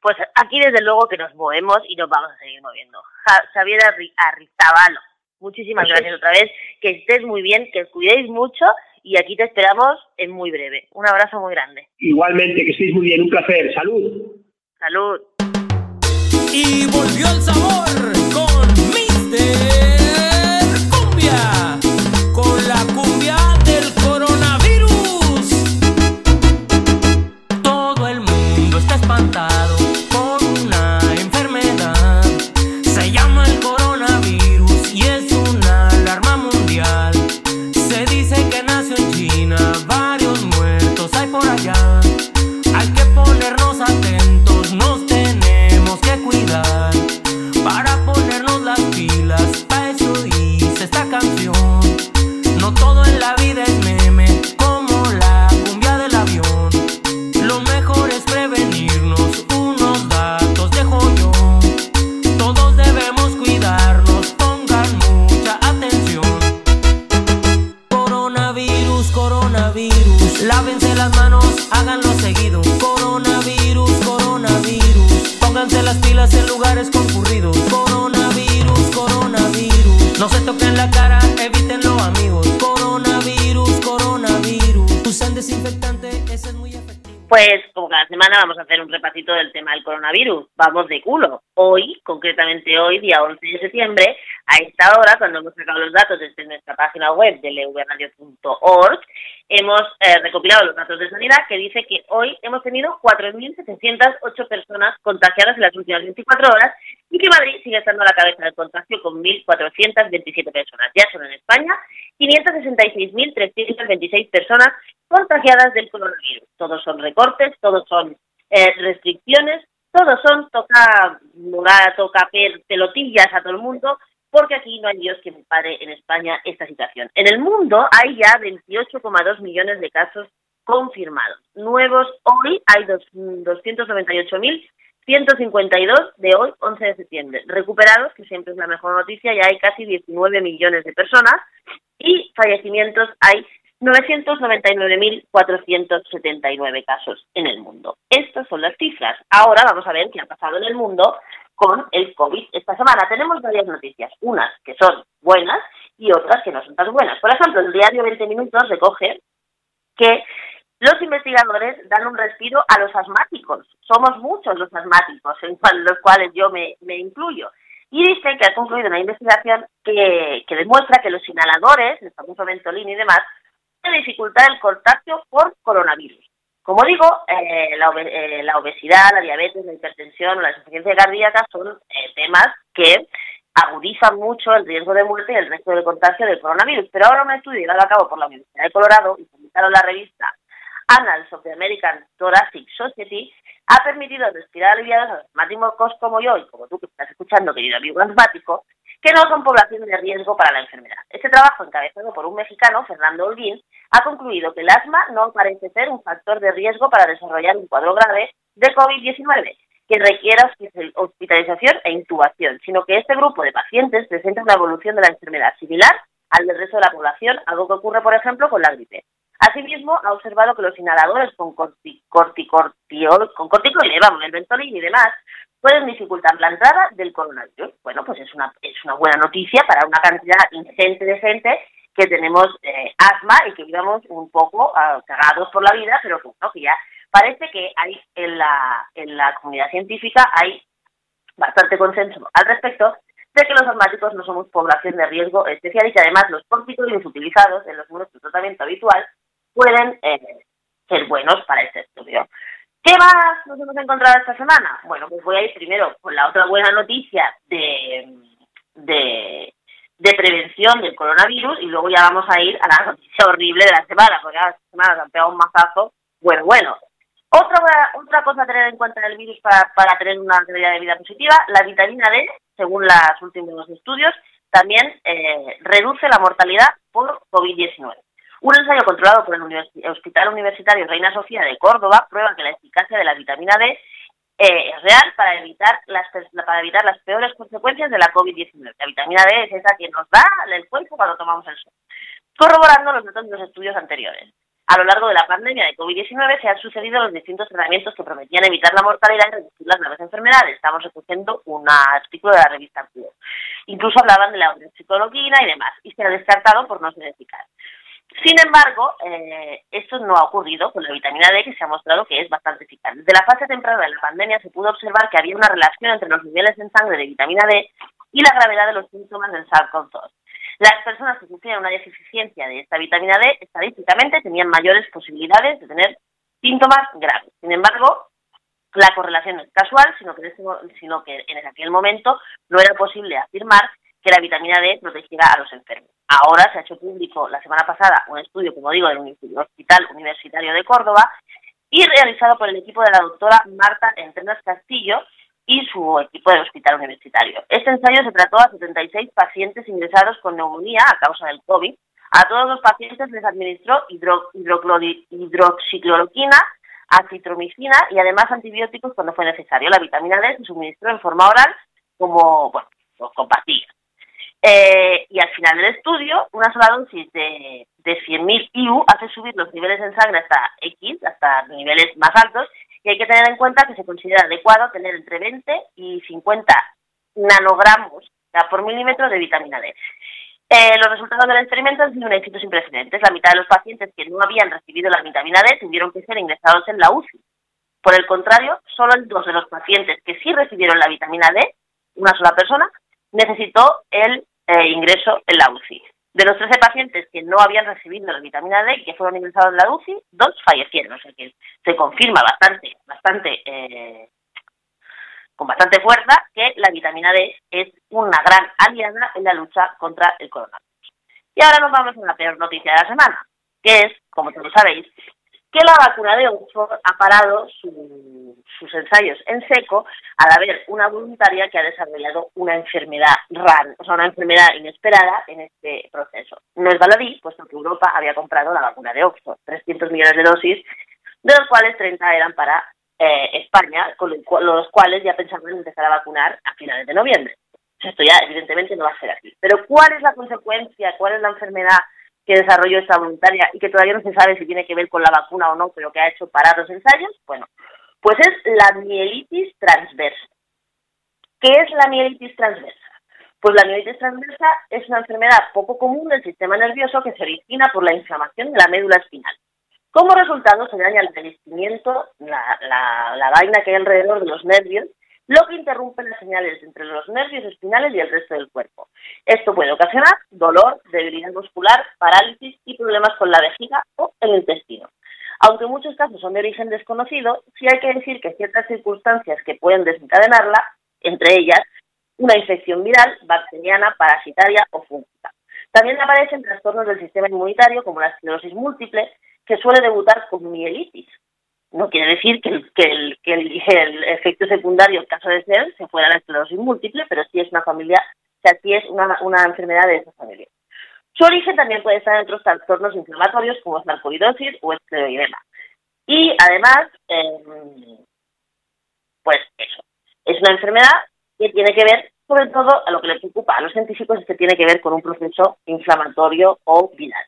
Pues aquí desde luego que nos movemos y nos vamos a seguir moviendo. Xavier Arrizabalo, muchísimas gracias otra vez, que estés muy bien, que cuidéis mucho y aquí te esperamos en muy breve. Un abrazo muy grande. Igualmente, que estéis muy bien, un placer. Salud. Salud. Y volvió el sabor vamos a hacer un repasito del tema del coronavirus. Vamos de culo. Hoy, concretamente hoy, día 11 de septiembre, a esta hora, cuando hemos sacado los datos desde nuestra página web de leubradio.org, hemos eh, recopilado los datos de sanidad que dice que hoy hemos tenido 4.708 personas contagiadas en las últimas 24 horas y que Madrid sigue estando a la cabeza del contagio con 1.427 personas. Ya son en España 566.326 personas contagiadas del coronavirus. Todos son recortes, todos son eh, restricciones, todos son toca, toca pelotillas a todo el mundo porque aquí no hay Dios que me pare en España esta situación. En el mundo hay ya 28,2 millones de casos confirmados. Nuevos hoy hay 298.152 de hoy, 11 de septiembre. Recuperados, que siempre es la mejor noticia, ya hay casi 19 millones de personas y fallecimientos hay 999.479 casos en el mundo. Estas son las cifras. Ahora vamos a ver qué ha pasado en el mundo con el COVID esta semana. Tenemos varias noticias, unas que son buenas y otras que no son tan buenas. Por ejemplo, el diario 20 Minutos recoge que los investigadores dan un respiro a los asmáticos. Somos muchos los asmáticos, en los cuales yo me, incluyo. Y dice que ha concluido una investigación que, demuestra que los inhaladores, el famoso Ventolin y demás, dificultar el contacto por coronavirus. Como digo, eh, eh, la, obesidad, la diabetes, la hipertensión la insuficiencia cardíaca son eh, temas que agudizan mucho el riesgo de muerte y el riesgo de contagio del coronavirus. Pero ahora un estudio llevado a cabo por la Universidad de Colorado y publicado en la revista Annals of the American Thoracic Society ha permitido respirar aliviados a los asmáticos como yo y como tú que estás escuchando, querido amigo asmático, que no son población de riesgo para la enfermedad. Este trabajo, encabezado por un mexicano, Fernando Holguín, ha concluido que el asma no parece ser un factor de riesgo para desarrollar un cuadro grave de COVID-19 que requiera hospitalización e intubación, sino que este grupo de pacientes presenta una evolución de la enfermedad similar al del resto de la población, algo que ocurre, por ejemplo, con la gripe. Asimismo, ha observado que los inhaladores con corticoide, con corticoide, vamos, el Ventolin y demás, pueden dificultar la entrada del coronavirus. Bueno, pues es una, es una buena noticia para una cantidad ingente de gente que tenemos eh, asma y que vivamos un poco ah, cagados por la vida, pero que, que ya parece que hay en la, en la comunidad científica hay bastante consenso al respecto de que los asmáticos no somos población de riesgo especial y que además los corticoides utilizados en los muros de tratamiento habitual pueden eh, ser buenos para este estudio. ¿Qué más nos hemos encontrado esta semana? Bueno, pues voy a ir primero con la otra buena noticia de, de, prevención del coronavirus y luego ya vamos a ir a la noticia horrible de la semana, porque la semana se han pegado un mazazo. Bueno, bueno. Otra, otra cosa a tener en cuenta del virus para, para tener una calidad de vida positiva, la vitamina D, según los últimos estudios, también eh, reduce la mortalidad por COVID-19. Un ensayo controlado por el Hospital Universitario Reina Sofía de Córdoba prueba que la eficacia de la vitamina D eh, es real para evitar las para evitar las peores consecuencias de la COVID-19. La vitamina D es esa que nos da el cuerpo cuando tomamos el sol, corroborando los datos de los estudios anteriores. A lo largo de la pandemia de COVID-19 se han sucedido los distintos tratamientos que prometían evitar la mortalidad y reducir las nuevas enfermedades. Estamos recogiendo un artículo de la revista Cuo. Incluso hablaban de la psicologuina y demás, y se ha descartado por no ser eficaz. Sin embargo, eh, esto no ha ocurrido con la vitamina D, que se ha mostrado que es bastante eficaz. Desde la fase temprana de la pandemia se pudo observar que había una relación entre los niveles en sangre de vitamina D y la gravedad de los síntomas del SARS-CoV-2. Las personas que sufrían una deficiencia de esta vitamina D, estadísticamente, tenían mayores posibilidades de tener síntomas graves. Sin embargo, la correlación no es casual, sino que, sino que en aquel momento no era posible afirmar que la vitamina D protegiera a los enfermos. Ahora se ha hecho público la semana pasada un estudio, como digo, del Hospital Universitario de Córdoba y realizado por el equipo de la doctora Marta Entrenas Castillo y su equipo del Hospital Universitario. Este ensayo se trató a 76 pacientes ingresados con neumonía a causa del COVID. A todos los pacientes les administró hidro, hidroxicloroquina, acitromicina y además antibióticos cuando fue necesario. La vitamina D se suministró en forma oral como, bueno, pues eh, y al final del estudio, una sola dosis de, de 100.000 IU hace subir los niveles en sangre hasta X, hasta niveles más altos, y hay que tener en cuenta que se considera adecuado tener entre 20 y 50 nanogramos por milímetro de vitamina D. Eh, los resultados del experimento han sido un éxito sin precedentes. La mitad de los pacientes que no habían recibido la vitamina D tuvieron que ser ingresados en la UCI. Por el contrario, solo el dos de los pacientes que sí recibieron la vitamina D, una sola persona, necesitó el eh, ingreso en la UCI. De los 13 pacientes que no habían recibido la vitamina D y que fueron ingresados en la UCI, dos fallecieron. O sea que se confirma bastante, bastante eh, con bastante fuerza que la vitamina D es una gran aliada en la lucha contra el coronavirus. Y ahora nos vamos a la peor noticia de la semana, que es, como todos sabéis, que la vacuna de Oxford ha parado sus ensayos en seco al haber una voluntaria que ha desarrollado una enfermedad RAN, o sea, una enfermedad inesperada en este proceso. No es baladí, puesto que Europa había comprado la vacuna de Oxford, 300 millones de dosis, de los cuales 30 eran para eh, España, con los cuales ya pensaban empezar a vacunar a finales de noviembre. Esto ya evidentemente no va a ser así. Pero ¿cuál es la consecuencia? ¿Cuál es la enfermedad que desarrolló esta voluntaria y que todavía no se sabe si tiene que ver con la vacuna o no, pero que ha hecho parar los ensayos? Bueno, pues es la mielitis transversa. ¿Qué es la mielitis transversa? Pues la mielitis transversa es una enfermedad poco común del sistema nervioso que se origina por la inflamación de la médula espinal. Como resultado se daña el revestimiento, la, la, vaina que hay alrededor de los nervios, lo que interrumpe las señales entre los nervios espinales y el resto del cuerpo. Esto puede ocasionar dolor, debilidad muscular, parálisis y problemas con la vejiga o el intestino. Aunque muchos casos son de origen desconocido, sí hay que decir que ciertas circunstancias que pueden desencadenarla, entre ellas una infección viral, bacteriana, parasitaria o fúngica. También aparecen trastornos del sistema inmunitario como la esclerosis múltiple, que suele debutar con mielitis. No quiere decir que el, efecto secundario en caso de ser se fuera la esclerosis múltiple, pero sí es una familia, o sea, sí es una, enfermedad de esa familia. Su origen también puede estar en otros trastornos inflamatorios como sarcoidosis o escleroidema. Y además, em, pues eso, es una enfermedad que tiene que ver, sobre todo, a lo que le preocupa a los científicos es que tiene que ver con un proceso inflamatorio o viral.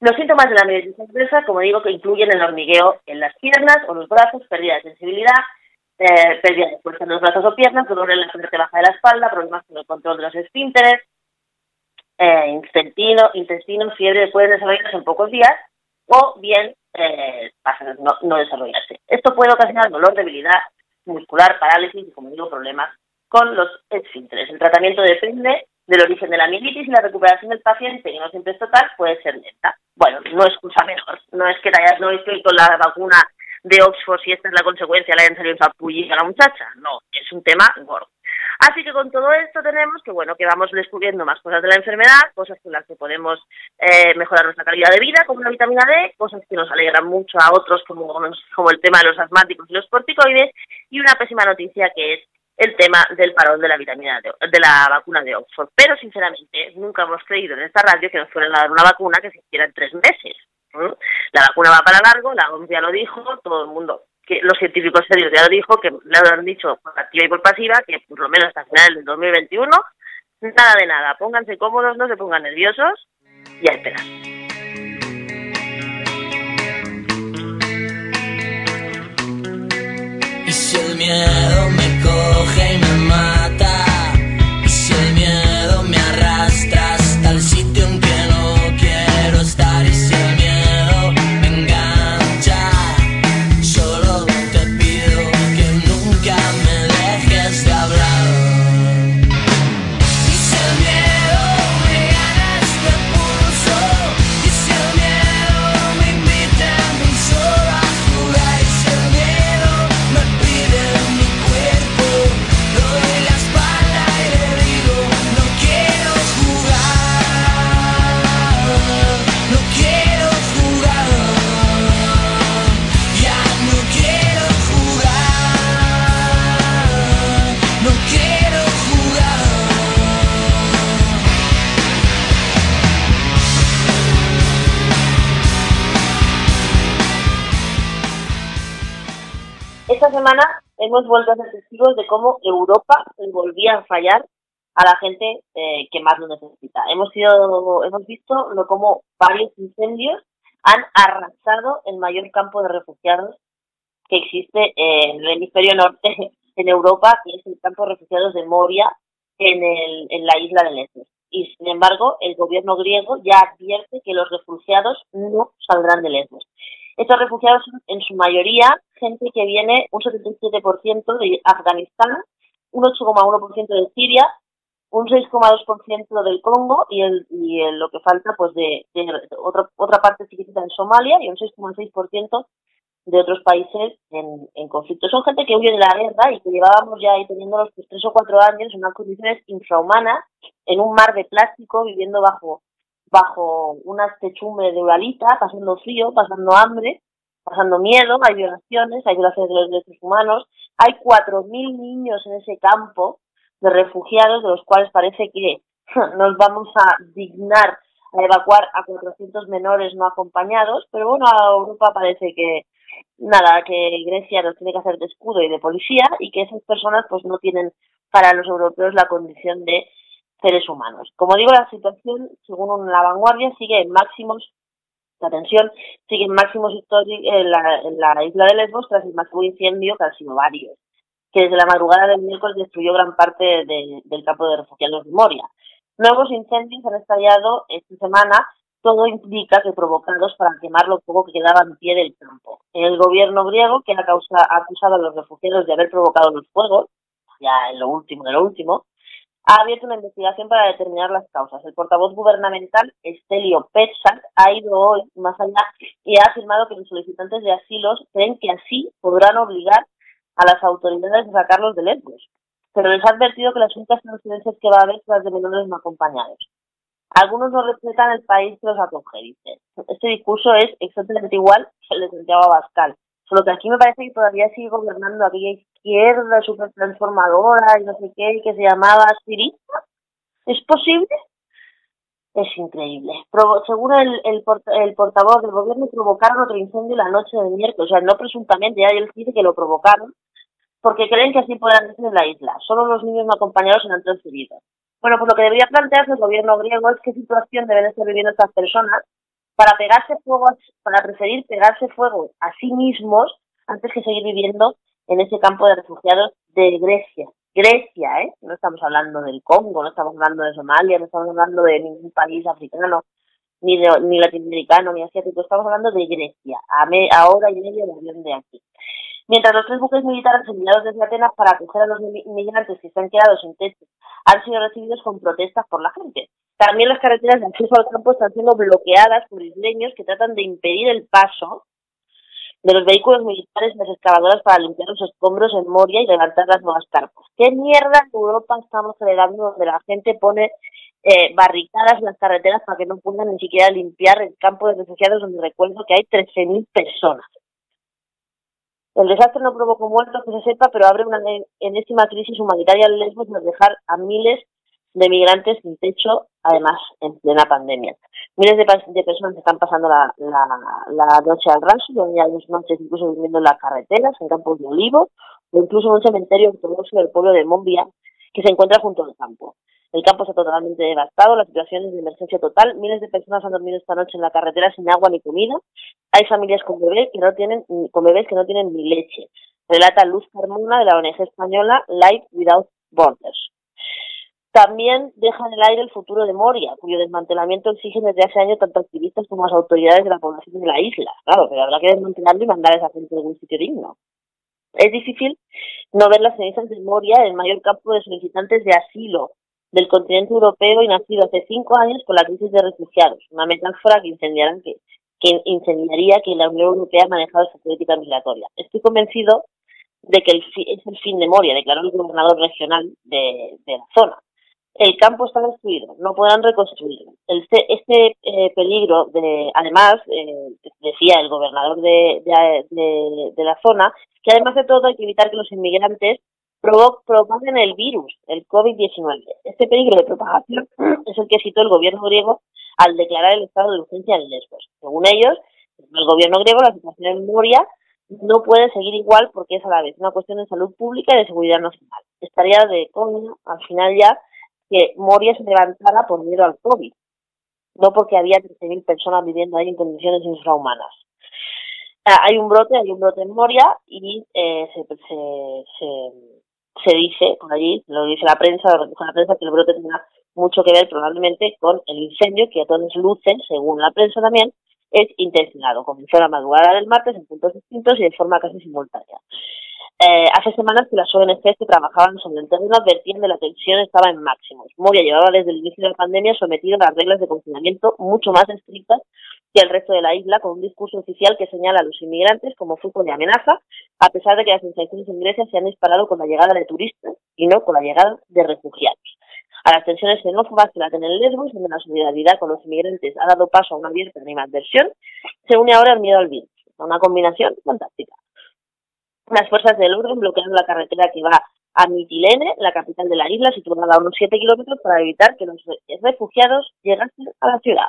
Los síntomas de la mielitis transversa, como digo, que incluyen el hormigueo en las piernas o los brazos, pérdida de sensibilidad, eh, pérdida de fuerza en los brazos o piernas, dolor en la parte baja de la espalda, problemas con el control de los esfínteres, eh, intestino, intestino, fiebre pueden desarrollarse en pocos días o bien eh, no, no desarrollarse. Esto puede ocasionar dolor, debilidad muscular, parálisis y, como digo, problemas con los esfínteres. El tratamiento depende del origen de la mielitis y la recuperación del paciente, que no siempre es total, puede ser lenta. Bueno, no es cosa menor, no es que hayas, no es que con la vacuna de Oxford, si esta es la consecuencia, le hayan salido un a la muchacha, no, es un tema gordo. Así que con todo esto tenemos que, bueno, que vamos descubriendo más cosas de la enfermedad, cosas con las que podemos eh, mejorar nuestra calidad de vida, como la vitamina D, cosas que nos alegran mucho a otros, como, como el tema de los asmáticos y los corticoides, y una pésima noticia que es el tema del parón de la vitamina de, de la vacuna de Oxford. Pero sinceramente nunca hemos creído en esta radio que nos fueran a dar una vacuna que se hiciera en tres meses. La vacuna va para largo, la OMS ya lo dijo, todo el mundo, que los científicos serios ya lo dijo, que le han dicho por activa y por pasiva, que por lo menos hasta finales del 2021, nada de nada, pónganse cómodos, no se pongan nerviosos y a esperar. Si el miedo me coge y me mata, Esta semana hemos vuelto a ser testigos de cómo Europa le volvía a fallar a la gente eh, que más lo necesita. Hemos sido, hemos visto lo como varios incendios han arrasado el mayor campo de refugiados que existe en el hemisferio norte [LAUGHS] en Europa, que es el campo de refugiados de Moria en, el, en la isla de Lesbos. Y sin embargo, el gobierno griego ya advierte que los refugiados no saldrán de Lesbos. Estos refugiados son en su mayoría gente que viene un 77% de Afganistán, un 8,1% de Siria, un 6,2% del Congo y, el, lo que falta pues de, otra, otra parte chiquitita en Somalia y un 6,6% de otros países en, en conflicto. Son gente que huye de la guerra y que llevábamos ya ahí teniéndolos pues, tres o cuatro años en unas condiciones infrahumanas, en un mar de plástico, viviendo bajo bajo unas techumbres de uralita, pasando frío, pasando hambre, pasando miedo, hay violaciones, hay violaciones de los derechos humanos, hay 4.000 niños en ese campo de refugiados, de los cuales parece que nos vamos a dignar a evacuar a 400 menores no acompañados, pero bueno, a Europa parece que nada, que Grecia nos tiene que hacer de escudo y de policía y que esas personas pues no tienen para los europeos la condición de seres humanos. Como digo, la situación, según la vanguardia, sigue en máximos, la tensión sigue en máximos históricos en la, isla de Lesbos tras el masivo incendio que han sido varios, que desde la madrugada del miércoles destruyó gran parte del campo de refugiados de Moria. Nuevos incendios han estallado esta semana todo implica que provocados para quemar lo poco que quedaba en pie del campo. El gobierno griego, que ha, acusado a los refugiados de haber provocado los fuegos, ya en lo último de lo último, ha abierto una investigación para determinar las causas. El portavoz gubernamental, Estelio Petsak, ha ido hoy más allá y ha afirmado que los solicitantes de asilos creen que así podrán obligar a las autoridades a sacarlos de Lesbos. Pero les ha advertido que las únicas transferencias que va a haber son las de menores no acompañados. Algunos no respetan el país que los acoge, dice. Este discurso es exactamente igual que el de Santiago Abascal. Solo que aquí me parece que todavía sigue gobernando aquella izquierda súper transformadora y no sé qué, que se llamaba. ¿Es posible? Es increíble. según el, el, el, portavoz del gobierno, provocaron otro incendio la noche del miércoles. O sea, no presuntamente, ya él dice que lo provocaron, porque creen que así podrán estar en la isla. Solo los niños no acompañados han transferido. Bueno, pues lo que debería plantearse el gobierno griego es qué situación deben estar viviendo estas personas para pegarse fuego, para preferir pegarse fuego a sí mismos antes que seguir viviendo en ese campo de refugiados de Grecia. Grecia, ¿eh? No estamos hablando del Congo, no estamos hablando de Somalia, no estamos hablando de ningún país africano, ni, de, ni latinoamericano, ni asiático, estamos hablando de Grecia, a, me, hora y media de avión de aquí. Mientras los tres buques militares enviados desde Atenas para acoger a los inmigrantes que se han quedado sin techo han sido recibidos con protestas por la gente. También las carreteras de acceso al campo están siendo bloqueadas por isleños que tratan de impedir el paso de los vehículos militares y las excavadoras para limpiar los escombros en Moria y levantar las nuevas carpas. ¿Qué mierda en Europa estamos generando donde la gente pone eh, barricadas en las carreteras para que no puedan ni siquiera limpiar el campo de refugiados donde recuerdo que hay 13.000 personas? El desastre no provocó muertos, que se sepa, pero abre una enésima crisis humanitaria en Lesbos al dejar a miles de migrantes sin techo, además en plena pandemia. Miles de, personas están pasando la, la, noche al raso, ya hay noches incluso viviendo en las carreteras, en campos de olivo, o incluso en un cementerio ortodoxo del pueblo de Mombia, que se encuentra junto al campo. El campo está totalmente devastado, la situación es de emergencia total. Miles de personas han dormido esta noche en la carretera sin agua ni comida. Hay familias con bebés que no tienen, con bebés que no tienen ni leche. Relata Luz Carmona de la ONG española Life Without Borders. También deja en el aire el futuro de Moria, cuyo desmantelamiento exigen desde hace años tanto activistas como las autoridades de la población de la isla. Claro, pero habrá que desmantelarlo y mandar a esa gente a algún sitio digno. Es difícil no ver las cenizas de Moria, el mayor campo de solicitantes de asilo del continente europeo y nacido hace cinco años con la crisis de refugiados, una metáfora que incendiaría que, que incendiaría que la Unión Europea ha manejado esa política migratoria. Estoy convencido de que el es el fin de Moria, declaró el gobernador regional de, la zona. El campo está destruido, no podrán reconstruirlo. este eh, peligro, de, además, eh, decía el gobernador de, de, de, la zona, que además de todo hay que evitar que los inmigrantes propaguen el virus, el COVID-19. Este peligro de propagación [CLEARS THROAT] es el que citó el gobierno griego al declarar el estado de urgencia en Lesbos. Según ellos, el gobierno griego, la situación en Moria no puede seguir igual porque es a la vez una cuestión de salud pública y de seguridad nacional. Estaría de coño, al final ya, que Moria se levantara por miedo al COVID, no porque había 13.000 personas viviendo ahí en condiciones infrahumanas. Ah, hay un brote, hay un brote en Moria y eh, se, se dice por allí, lo dice la prensa, lo dice la prensa, que el brote tenga mucho que ver probablemente con el incendio que a todas luces, según la prensa también, es intencionado. Comenzó la madrugada del martes en puntos distintos y de forma casi simultánea. Eh, hace semanas que las ONG que trabajaban sobre el terreno advertían de la tensión estaba en máximos. Moria llevaba desde el inicio de la pandemia sometido a las reglas de confinamiento mucho más estrictas que el resto de la isla, con un discurso oficial que señala a los inmigrantes como foco de amenaza, a pesar de que las infecciones ingresas se han disparado con la llegada de turistas y no con la llegada de refugiados. A las tensiones xenófobas que laten en Lesbos, donde la solidaridad con los inmigrantes ha dado paso a una abierta animadversión, se une ahora el miedo al virus. Una combinación fantástica. Las fuerzas del orden bloquean la carretera que va a Mitilene, la capital de la isla, situada a unos 7 kilómetros, para evitar que los refugiados llegasen a la ciudad.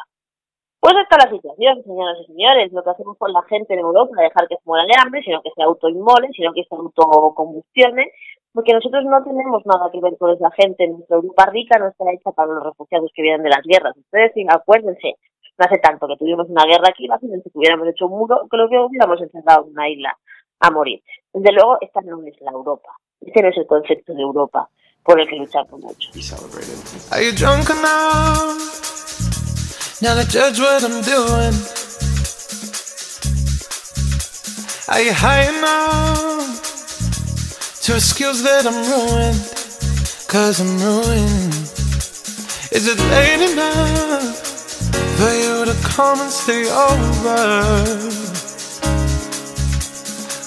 Pues esta es la situación, señoras y señores. Lo que hacemos con la gente en Europa, dejar que se muera de hambre, sino que se autoinmolen, sino que se autocombustione, porque nosotros no tenemos nada que ver con esa gente. Nuestra Europa rica no está hecha para los refugiados que vienen de las guerras. Ustedes, acuérdense, no hace tanto que tuvimos una guerra aquí, imagínense que hubiéramos hecho un muro, que lo que hubiéramos encerrado en una isla a morir. Desde luego, esta no es la Europa. Este no es el concepto de Europa por el que luchamos mucho. Are you drunk enough? Now to judge what I'm doing. Are you high enough to that I'm ruined? Cause I'm ruined. Is it late enough for you to come and stay?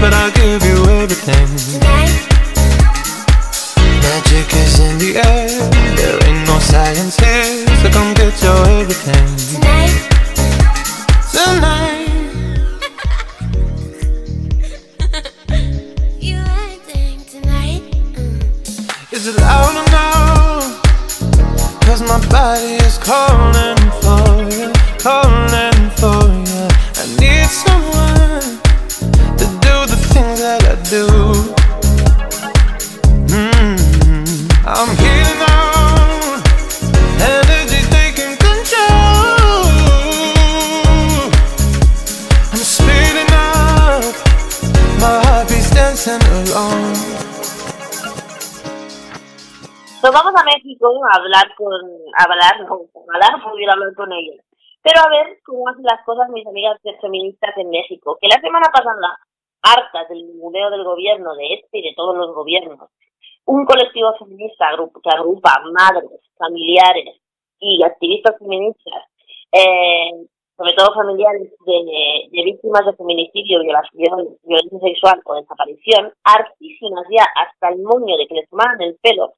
but I'll give you everything. Tonight. Magic is in the air. There ain't no science here, so come get your everything tonight. [LAUGHS] Tonight. you acting tonight? Mm. Is it loud enough? Cause my body is calling for you, calling vamos a México a hablar con, a hablar, no, a hablar, poder hablar con ellos. Pero a ver cómo hacen las cosas mis amigas feministas en México, que la semana pasada, hartas del ninguneo del gobierno, de este y de todos los gobiernos, un colectivo feminista que agrupa madres, familiares y activistas feministas, eh, sobre todo familiares de, víctimas de feminicidio, violación, violencia sexual o desaparición, artísimas ya hasta el moño de que les tomaran el pelo,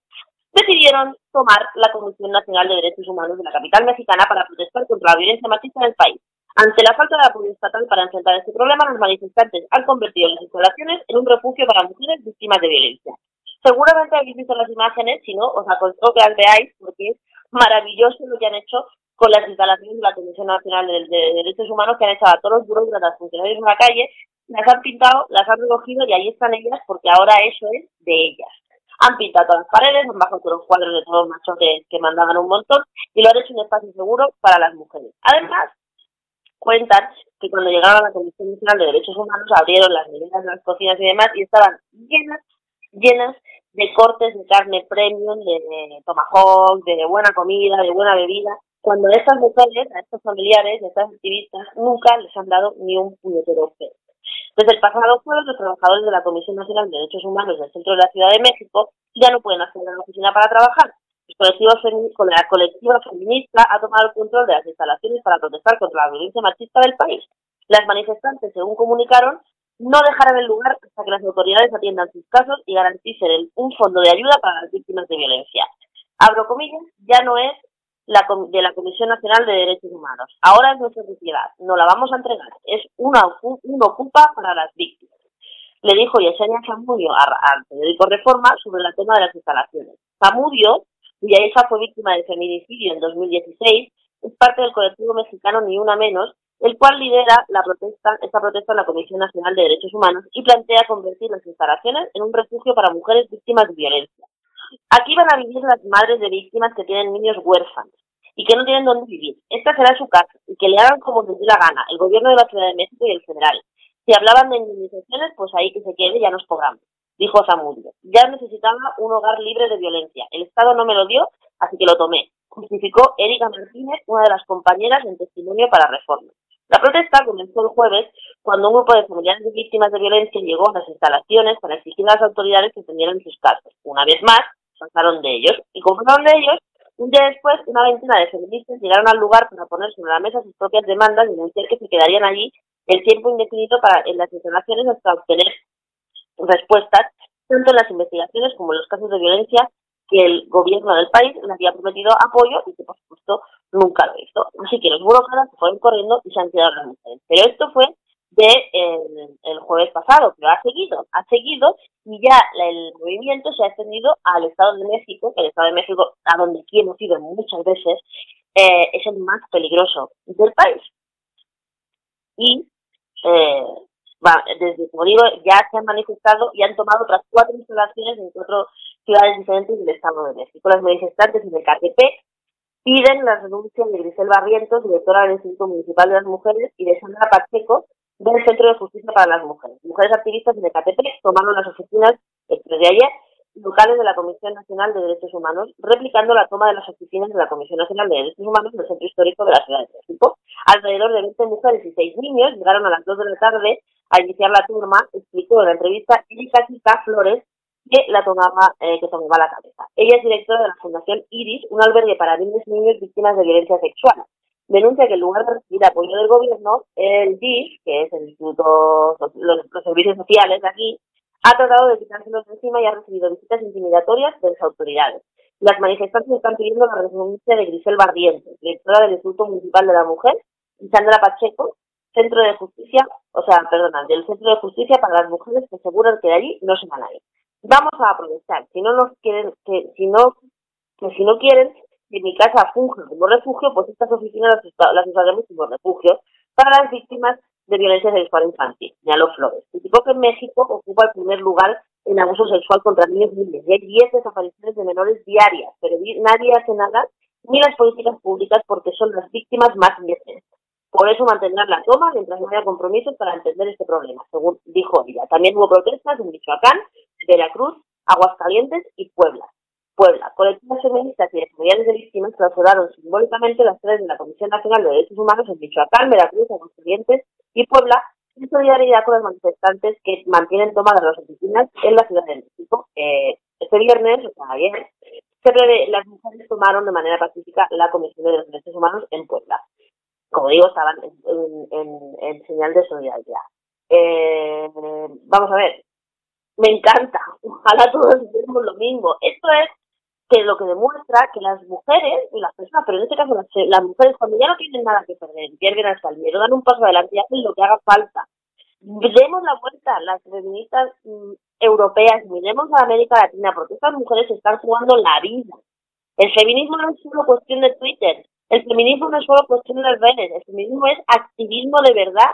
decidieron tomar la Comisión Nacional de Derechos Humanos de la capital mexicana para protestar contra la violencia machista del país. Ante la falta de apoyo estatal para enfrentar este problema, los manifestantes han convertido las instalaciones en un refugio para mujeres víctimas de violencia. Seguramente habéis visto las imágenes, si no, os aconsejo que las veáis porque es maravilloso lo que han hecho con las instalaciones de la Comisión Nacional de, Derechos Humanos que han echado a todos los burócratas funcionarios en la calle, las han pintado, las han recogido y ahí están ellas porque ahora eso es de ellas. Han pintado las paredes, han bajado todos los cuadros de todos los machos que, mandaban un montón y lo han hecho un espacio seguro para las mujeres. Además, cuentan que cuando llegaron a la Comisión Nacional de Derechos Humanos abrieron las neveras las cocinas y demás y estaban llenas llenas de cortes de carne premium, de, tomahawk, de buena comida, de buena bebida, cuando a estas mujeres, a estos familiares, a estas activistas, nunca les han dado ni un puñetero fe. Desde el pasado jueves, los trabajadores de la Comisión Nacional de Derechos Humanos del centro de la Ciudad de México ya no pueden acceder a la oficina para trabajar. la colectiva feminista ha tomado el control de las instalaciones para protestar contra la violencia machista del país. Las manifestantes, según comunicaron, no dejarán el lugar hasta que las autoridades atiendan sus casos y garanticen un fondo de ayuda para las víctimas de violencia. Abro comillas, ya no es la de la Comisión Nacional de Derechos Humanos. Ahora es nuestra sociedad, no la vamos a entregar. Es una, un ocupa para las víctimas. Le dijo Yesenia Zamudio al periódico Reforma sobre el tema de las instalaciones. Zamudio cuya hija fue víctima de feminicidio en 2016, es parte del colectivo mexicano Ni Una Menos, el cual lidera la protesta, esta protesta en la Comisión Nacional de Derechos Humanos y plantea convertir las instalaciones en un refugio para mujeres víctimas de violencia. Aquí van a vivir las madres de víctimas que tienen niños huérfanos y que no tienen dónde vivir. Esta será su casa y que le hagan como les dé la gana, el gobierno de la Ciudad de México y el federal. Si hablaban de indemnizaciones, pues ahí que se quede, ya nos cobramos, dijo Zamudio. Ya necesitaba un hogar libre de violencia. El Estado no me lo dio, así que lo tomé, justificó Erika Martínez, una de las compañeras en testimonio para Reforma. La protesta comenzó el jueves cuando un grupo de familiares de víctimas de violencia llegó a las instalaciones para exigir a las autoridades que atendieran sus casos. Una vez más, pasaron de ellos y como de ellos, un día después, una veintena de feministas llegaron al lugar para poner sobre la mesa sus propias demandas y denunciar que se quedarían allí el tiempo indefinido para en las instalaciones hasta obtener respuestas tanto en las investigaciones como en los casos de violencia que el gobierno del país le había prometido apoyo y que por supuesto nunca lo hizo. Así que los burócratas se fueron corriendo y se han quedado las mujeres. Pero esto fue de el, jueves pasado, pero ha seguido, ha seguido y ya el movimiento se ha extendido al Estado de México, que el Estado de México, a donde aquí hemos ido muchas veces, eh, es el más peligroso del país. Y eh, desde, como digo, ya se han manifestado y han tomado otras cuatro instalaciones en cuatro ciudades diferentes del Estado de México. Las manifestantes en Ecatepec piden la renuncia de Grisel Barrientos, directora del Instituto Municipal de las Mujeres, y de Sandra Pacheco, del Centro de Justicia para las Mujeres. Mujeres activistas de Ecatepec tomaron las oficinas desde de ayer locales de la Comisión Nacional de Derechos Humanos, replicando la toma de las oficinas de la Comisión Nacional de Derechos Humanos en el centro histórico de la ciudad de México. Alrededor de 20 mujeres y 6 niños llegaron a las 2 de la tarde a iniciar la turma, explicó en la entrevista Erika Chica Flores, que la tomaba, eh, que tomaba la cabeza. Ella es directora de la Fundación Iris, un albergue para niños y niños víctimas de violencia sexual. Denuncia que en lugar de recibir apoyo del gobierno, el DIF, que es el Instituto, los, Servicios Sociales aquí, ha tratado de quitárselos de encima y ha recibido visitas intimidatorias de las autoridades. Las manifestantes están pidiendo la renuncia de Grisel Bardiente, directora del Instituto Municipal de la Mujer, y Sandra Pacheco, Centro de Justicia, o sea, perdona, del Centro de Justicia para las Mujeres que aseguran que de allí no se van a ir. Vamos a aprovechar, si no nos quieren, si no, si no quieren que mi casa funja como refugio, pues estas oficinas las, las usaremos como refugio para las víctimas de violencia sexual infantil, los Flores. Indicó que México ocupa el primer lugar en abuso sexual contra niños y niñas. Y hay 10 desapariciones de menores diarias, pero nadie hace nada, ni las políticas públicas, porque son las víctimas más indefensas. Por eso mantendrán la toma mientras no haya compromisos para entender este problema, según dijo ella. También hubo protestas en Michoacán, Veracruz, Aguascalientes y Puebla. Puebla. Colectivos feministas y familiares de víctimas clausuraron simbólicamente las sedes de la Comisión Nacional de Derechos Humanos en Michoacán, Veracruz, Aguascalientes y Puebla en solidaridad con los manifestantes que mantienen tomadas las oficinas en la Ciudad de México. Eh, este viernes, o sea, ayer, las mujeres tomaron de manera pacífica la Comisión de Derechos Humanos en Puebla. Como digo, estaban en, señal de solidaridad. Eh, vamos a ver, me encanta, [LAUGHS] ojalá todos hiciéramos lo mismo. Esto es que lo que demuestra que las mujeres y las personas, pero en este caso las, mujeres cuando ya no tienen nada que perder, pierden hasta el miedo, dan un paso adelante y hacen lo que haga falta. Demos la vuelta, las feministas mm, europeas, miremos a América Latina, porque estas mujeres están jugando la vida. El feminismo no es solo cuestión de Twitter, el feminismo no es solo cuestión de redes, el feminismo es activismo de verdad.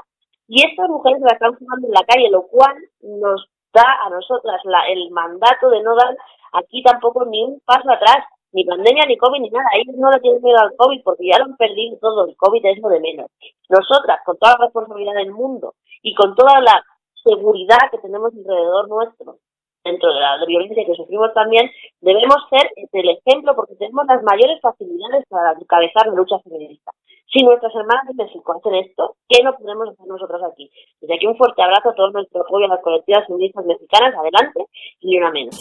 Y estas mujeres la están jugando en la calle, lo cual nos da a nosotras la, el mandato de no dar aquí tampoco ni un paso atrás, ni pandemia, ni COVID, ni nada. Ellos no le tienen miedo al COVID porque ya lo han perdido todo. El COVID es lo de menos. Nosotras, con toda la responsabilidad del mundo y con toda la seguridad que tenemos alrededor nuestro, dentro de la violencia que sufrimos también, debemos ser el ejemplo porque tenemos las mayores facilidades para encabezar la lucha feminista. Si nuestras hermanas de México hacen esto, ¿qué no podemos hacer nosotros aquí? Desde aquí un fuerte abrazo a todo nuestro apoyo a las colectivas feministas mexicanas, adelante y una menos.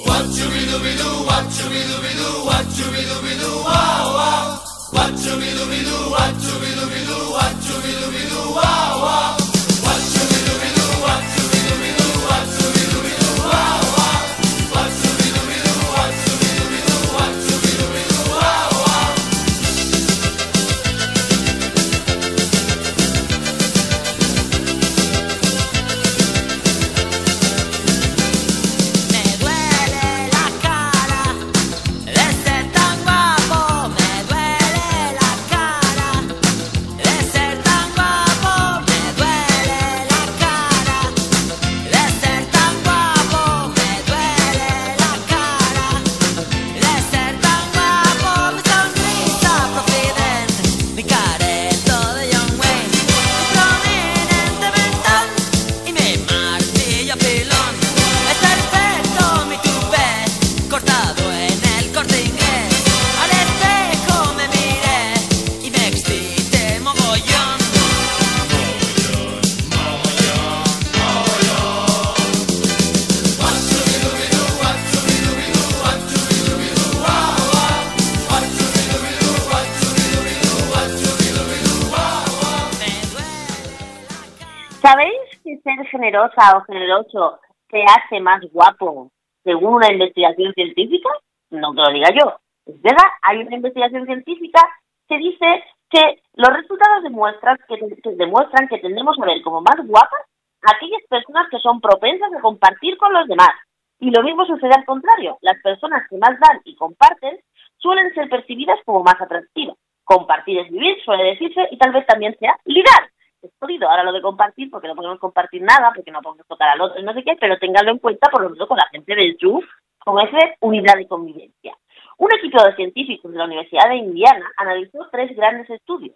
O generoso te hace más guapo según una investigación científica? No te lo diga yo. Es verdad, hay una investigación científica que dice que los resultados demuestran que, demuestran que tendremos a ver como más guapas aquellas personas que son propensas a compartir con los demás. Y lo mismo sucede al contrario. Las personas que más dan y comparten suelen ser percibidas como más atractivas. Compartir es vivir, suele decirse, y tal vez también sea ligar. Es ahora lo de compartir, porque no podemos compartir nada, porque no podemos tocar al otro, no sé qué, pero ténganlo en cuenta por lo menos con la gente del YUF, con esa unidad de convivencia. Un equipo de científicos de la Universidad de Indiana analizó tres grandes estudios,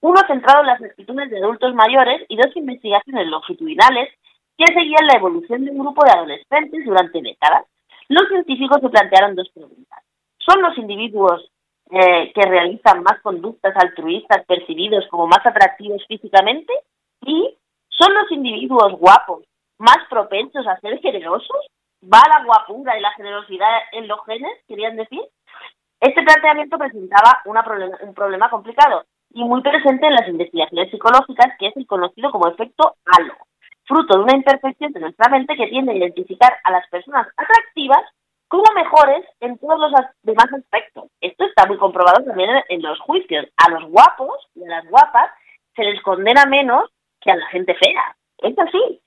uno centrado en las actitudes de adultos mayores y dos investigaciones longitudinales que seguían la evolución de un grupo de adolescentes durante décadas. Los científicos se plantearon dos preguntas. ¿Son los individuos que realizan más conductas altruistas percibidos como más atractivos físicamente? ¿Y son los individuos guapos más propensos a ser generosos? ¿Va la guapura y la generosidad en los genes, querían decir? Este planteamiento presentaba un problema complicado y muy presente en las investigaciones psicológicas, que es el conocido como efecto halo, fruto de una imperfección de nuestra mente que tiende a identificar a las personas atractivas como mejores en todos los demás aspectos. Esto está muy comprobado también en, los juicios. A los guapos y a las guapas se les condena menos que a la gente fea. Es así.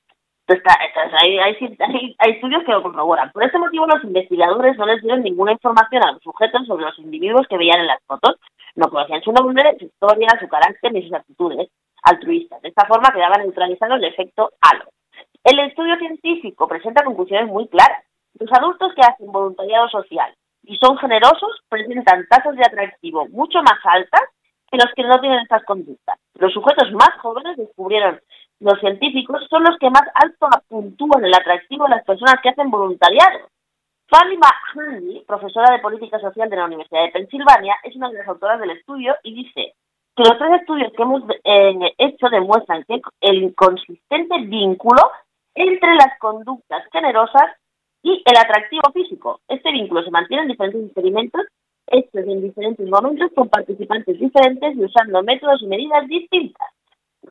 Hay, hay, estudios que lo corroboran. Por ese motivo, los investigadores no les dieron ninguna información a los sujetos sobre los individuos que veían en las fotos. No conocían su nombre, su historia, su carácter ni sus actitudes altruistas. De esta forma quedaba neutralizado el efecto halo. El estudio científico presenta conclusiones muy claras. Los adultos que hacen voluntariado social y son generosos presentan tasas de atractivo mucho más altas que los que no tienen estas conductas. Los sujetos más jóvenes descubrieron los científicos son los que más alto apuntúan el atractivo de las personas que hacen voluntariado. Fatima Handy, profesora de política social de la Universidad de Pensilvania, es una de las autoras del estudio y dice que los tres estudios que hemos eh, hecho demuestran que el inconsistente vínculo entre las conductas generosas y el atractivo físico. Este vínculo se mantiene en diferentes experimentos hechos en diferentes momentos con participantes diferentes y usando métodos y medidas distintas.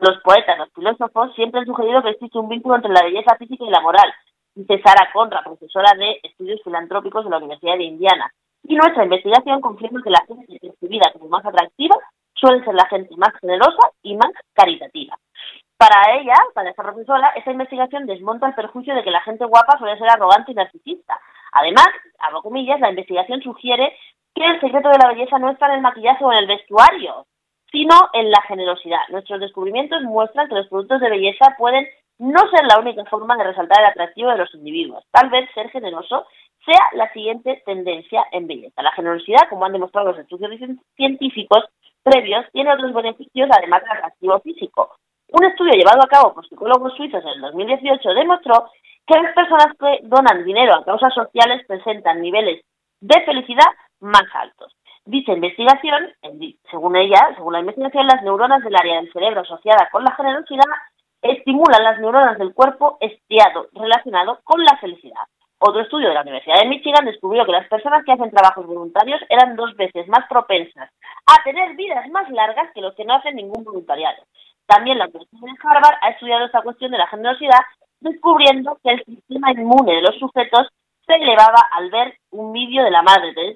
Los poetas, los filósofos siempre han sugerido que existe un vínculo entre la belleza física y la moral, dice Sara Conra, profesora de estudios filantrópicos de la Universidad de Indiana. Y nuestra investigación confirma que la gente percibida como más atractiva suele ser la gente más generosa y más caritativa. Para ella, para esta profesora, esta investigación desmonta el perjuicio de que la gente guapa suele ser arrogante y narcisista. Además, abro comillas, la investigación sugiere que el secreto de la belleza no está en el maquillaje o en el vestuario, sino en la generosidad. Nuestros descubrimientos muestran que los productos de belleza pueden no ser la única forma de resaltar el atractivo de los individuos. Tal vez ser generoso sea la siguiente tendencia en belleza. La generosidad, como han demostrado los estudios científicos previos, tiene otros beneficios además del atractivo físico. Un estudio llevado a cabo por psicólogos suizos en el 2018 demostró que las personas que donan dinero a causas sociales presentan niveles de felicidad más altos. Dicha investigación, según ella, según la investigación, las neuronas del área del cerebro asociada con la generosidad estimulan las neuronas del cuerpo estriado relacionado con la felicidad. Otro estudio de la Universidad de Michigan descubrió que las personas que hacen trabajos voluntarios eran dos veces más propensas a tener vidas más largas que los que no hacen ningún voluntariado. También la Universidad de Harvard ha estudiado esta cuestión de la generosidad, descubriendo que el sistema inmune de los sujetos se elevaba al ver un vídeo de la Madre de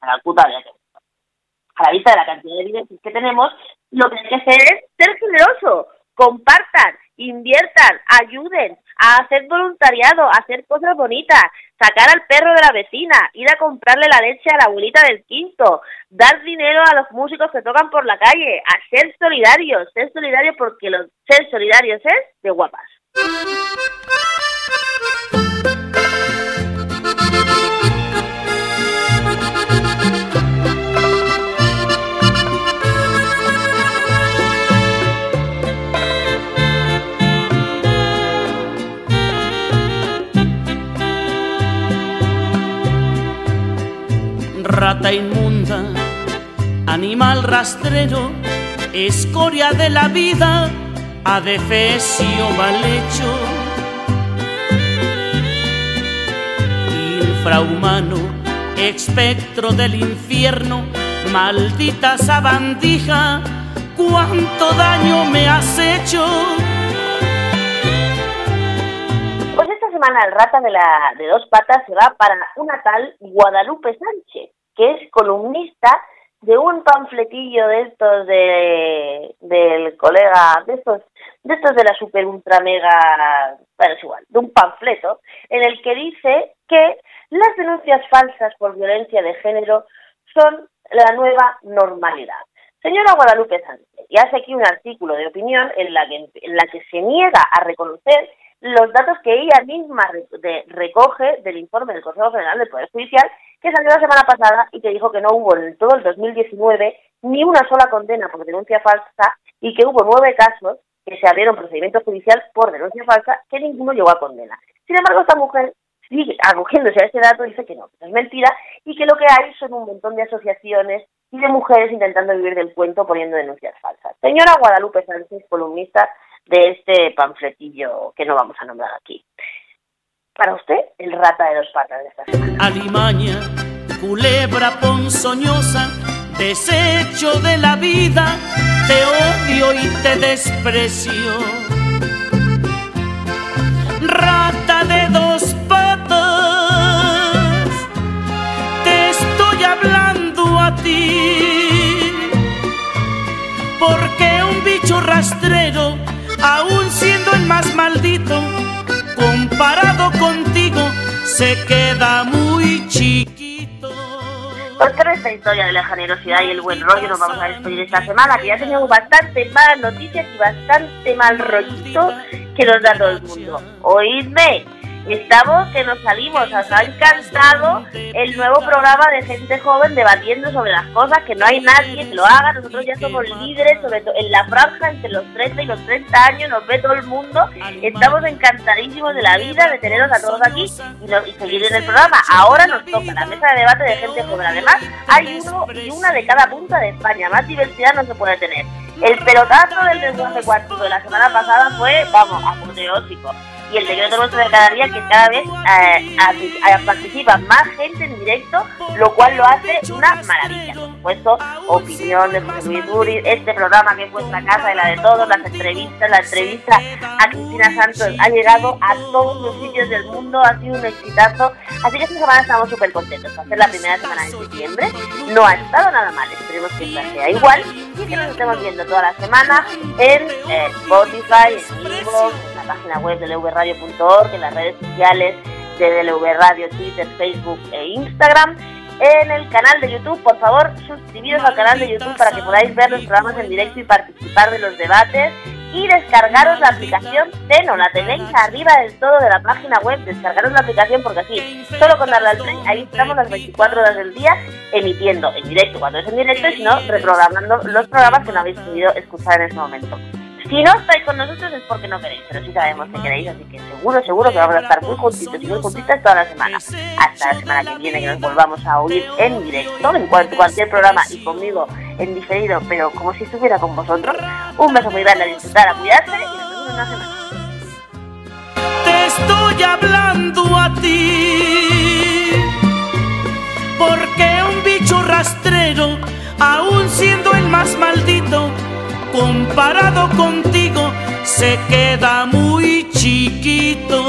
Calcuta a la vista de la cantidad de evidencias que tenemos, lo que hay que hacer es ser generoso, compartan, inviertan, ayuden a hacer voluntariado, a hacer cosas bonitas, sacar al perro de la vecina, ir a comprarle la leche a la abuelita del quinto, dar dinero a los músicos que tocan por la calle, a ser solidarios, ser solidarios porque los, ser solidarios es de guapas. Rata inmunda, animal rastrero, escoria de la vida, adefesio mal hecho. Infrahumano, espectro del infierno, maldita sabandija, cuánto daño me has hecho. Pues esta semana el rata de, la, de dos patas se va para una tal Guadalupe Sánchez, que es columnista de un panfletillo de estos de del colega de estos de estos de la super ultra mega bueno es igual de un panfleto en el que dice que las denuncias falsas por violencia de género son la nueva normalidad. Señora Guadalupe Sánchez y hace aquí un artículo de opinión en la que en la que se niega a reconocer los datos que ella misma recoge del informe del Consejo General del Poder Judicial que salió la semana pasada y que dijo que no hubo en todo el 2019 ni una sola condena por denuncia falsa y que hubo nueve casos que se abrieron procedimiento judicial por denuncia falsa que ninguno llegó a condena. Sin embargo, esta mujer sigue acogiéndose a ese dato y dice que no, que es mentira y que lo que hay son un montón de asociaciones y de mujeres intentando vivir del cuento poniendo denuncias falsas. Señora Guadalupe Sánchez, columnista de este panfletillo que no vamos a nombrar aquí. Para usted, el rata de dos patas de esta semana. Alimaña, culebra ponzoñosa, desecho de la vida, te odio y te desprecio. Rata de dos patas, te estoy hablando a ti, porque un bicho rastrero aún siendo el más maldito, comparado contigo, se queda muy chiquito. Por esta historia de la generosidad y el buen rollo nos vamos a despedir esta semana, que ya tenemos bastante malas noticias y bastante mal rollito que nos da todo el mundo. Oídme, Estamos que nos salimos, nos ha encantado el nuevo programa de gente joven debatiendo sobre las cosas, que no hay nadie que lo haga, nosotros ya somos líderes, sobre todo en la franja entre los 30 y los 30 años, nos ve todo el mundo, estamos encantadísimos de la vida, de tenerlos a todos aquí y, seguir en el programa. Ahora nos toca la mesa de debate de gente joven, además hay uno y una de cada punta de España, más diversidad no se puede tener. El pelotazo del lenguaje cuántico de la semana pasada fue, vamos, apoteósico y el decreto nuestro de cada día que cada vez eh, participa más gente en directo, lo cual lo hace una maravilla. Por supuesto, opinión de José Luis Duri, este programa que es vuestra casa y la de todos, las entrevistas, la entrevista a Cristina Santos ha llegado a todos los sitios del mundo, ha sido un exitazo. Así que esta semana estamos súper contentos. Va a ser la primera semana de septiembre. No ha estado nada mal, esperemos que esta sea igual y que nos estemos viendo toda la semana en eh, Spotify, en en la página web de LV en las redes sociales de DLV Radio, Twitter, Facebook e Instagram. En el canal de YouTube, por favor, suscribiros al canal de YouTube para que podáis ver los programas en directo y participar de los debates. Y descargaros la aplicación Teno, la tenéis arriba del todo de la página web. Descargaros la aplicación porque así, solo con darle al play, ahí estamos las 24 horas del día emitiendo en directo cuando es en directo y si no, reprogramando los programas que no habéis podido escuchar en ese momento. Si no estáis con nosotros es porque no queréis, pero sí sabemos que queréis, así que seguro, seguro que vamos a estar muy juntitos y muy juntitas toda la semana. Hasta la semana que viene que nos volvamos a oír en directo, en cualquier programa y conmigo en diferido, pero como si estuviera con vosotros. Un beso muy grande a disfrutar, a cuidarse y nos vemos en una semana. Te estoy hablando a ti, porque un bicho rastrero, aún siendo el más maldito, comparado contigo se queda muy chiquito.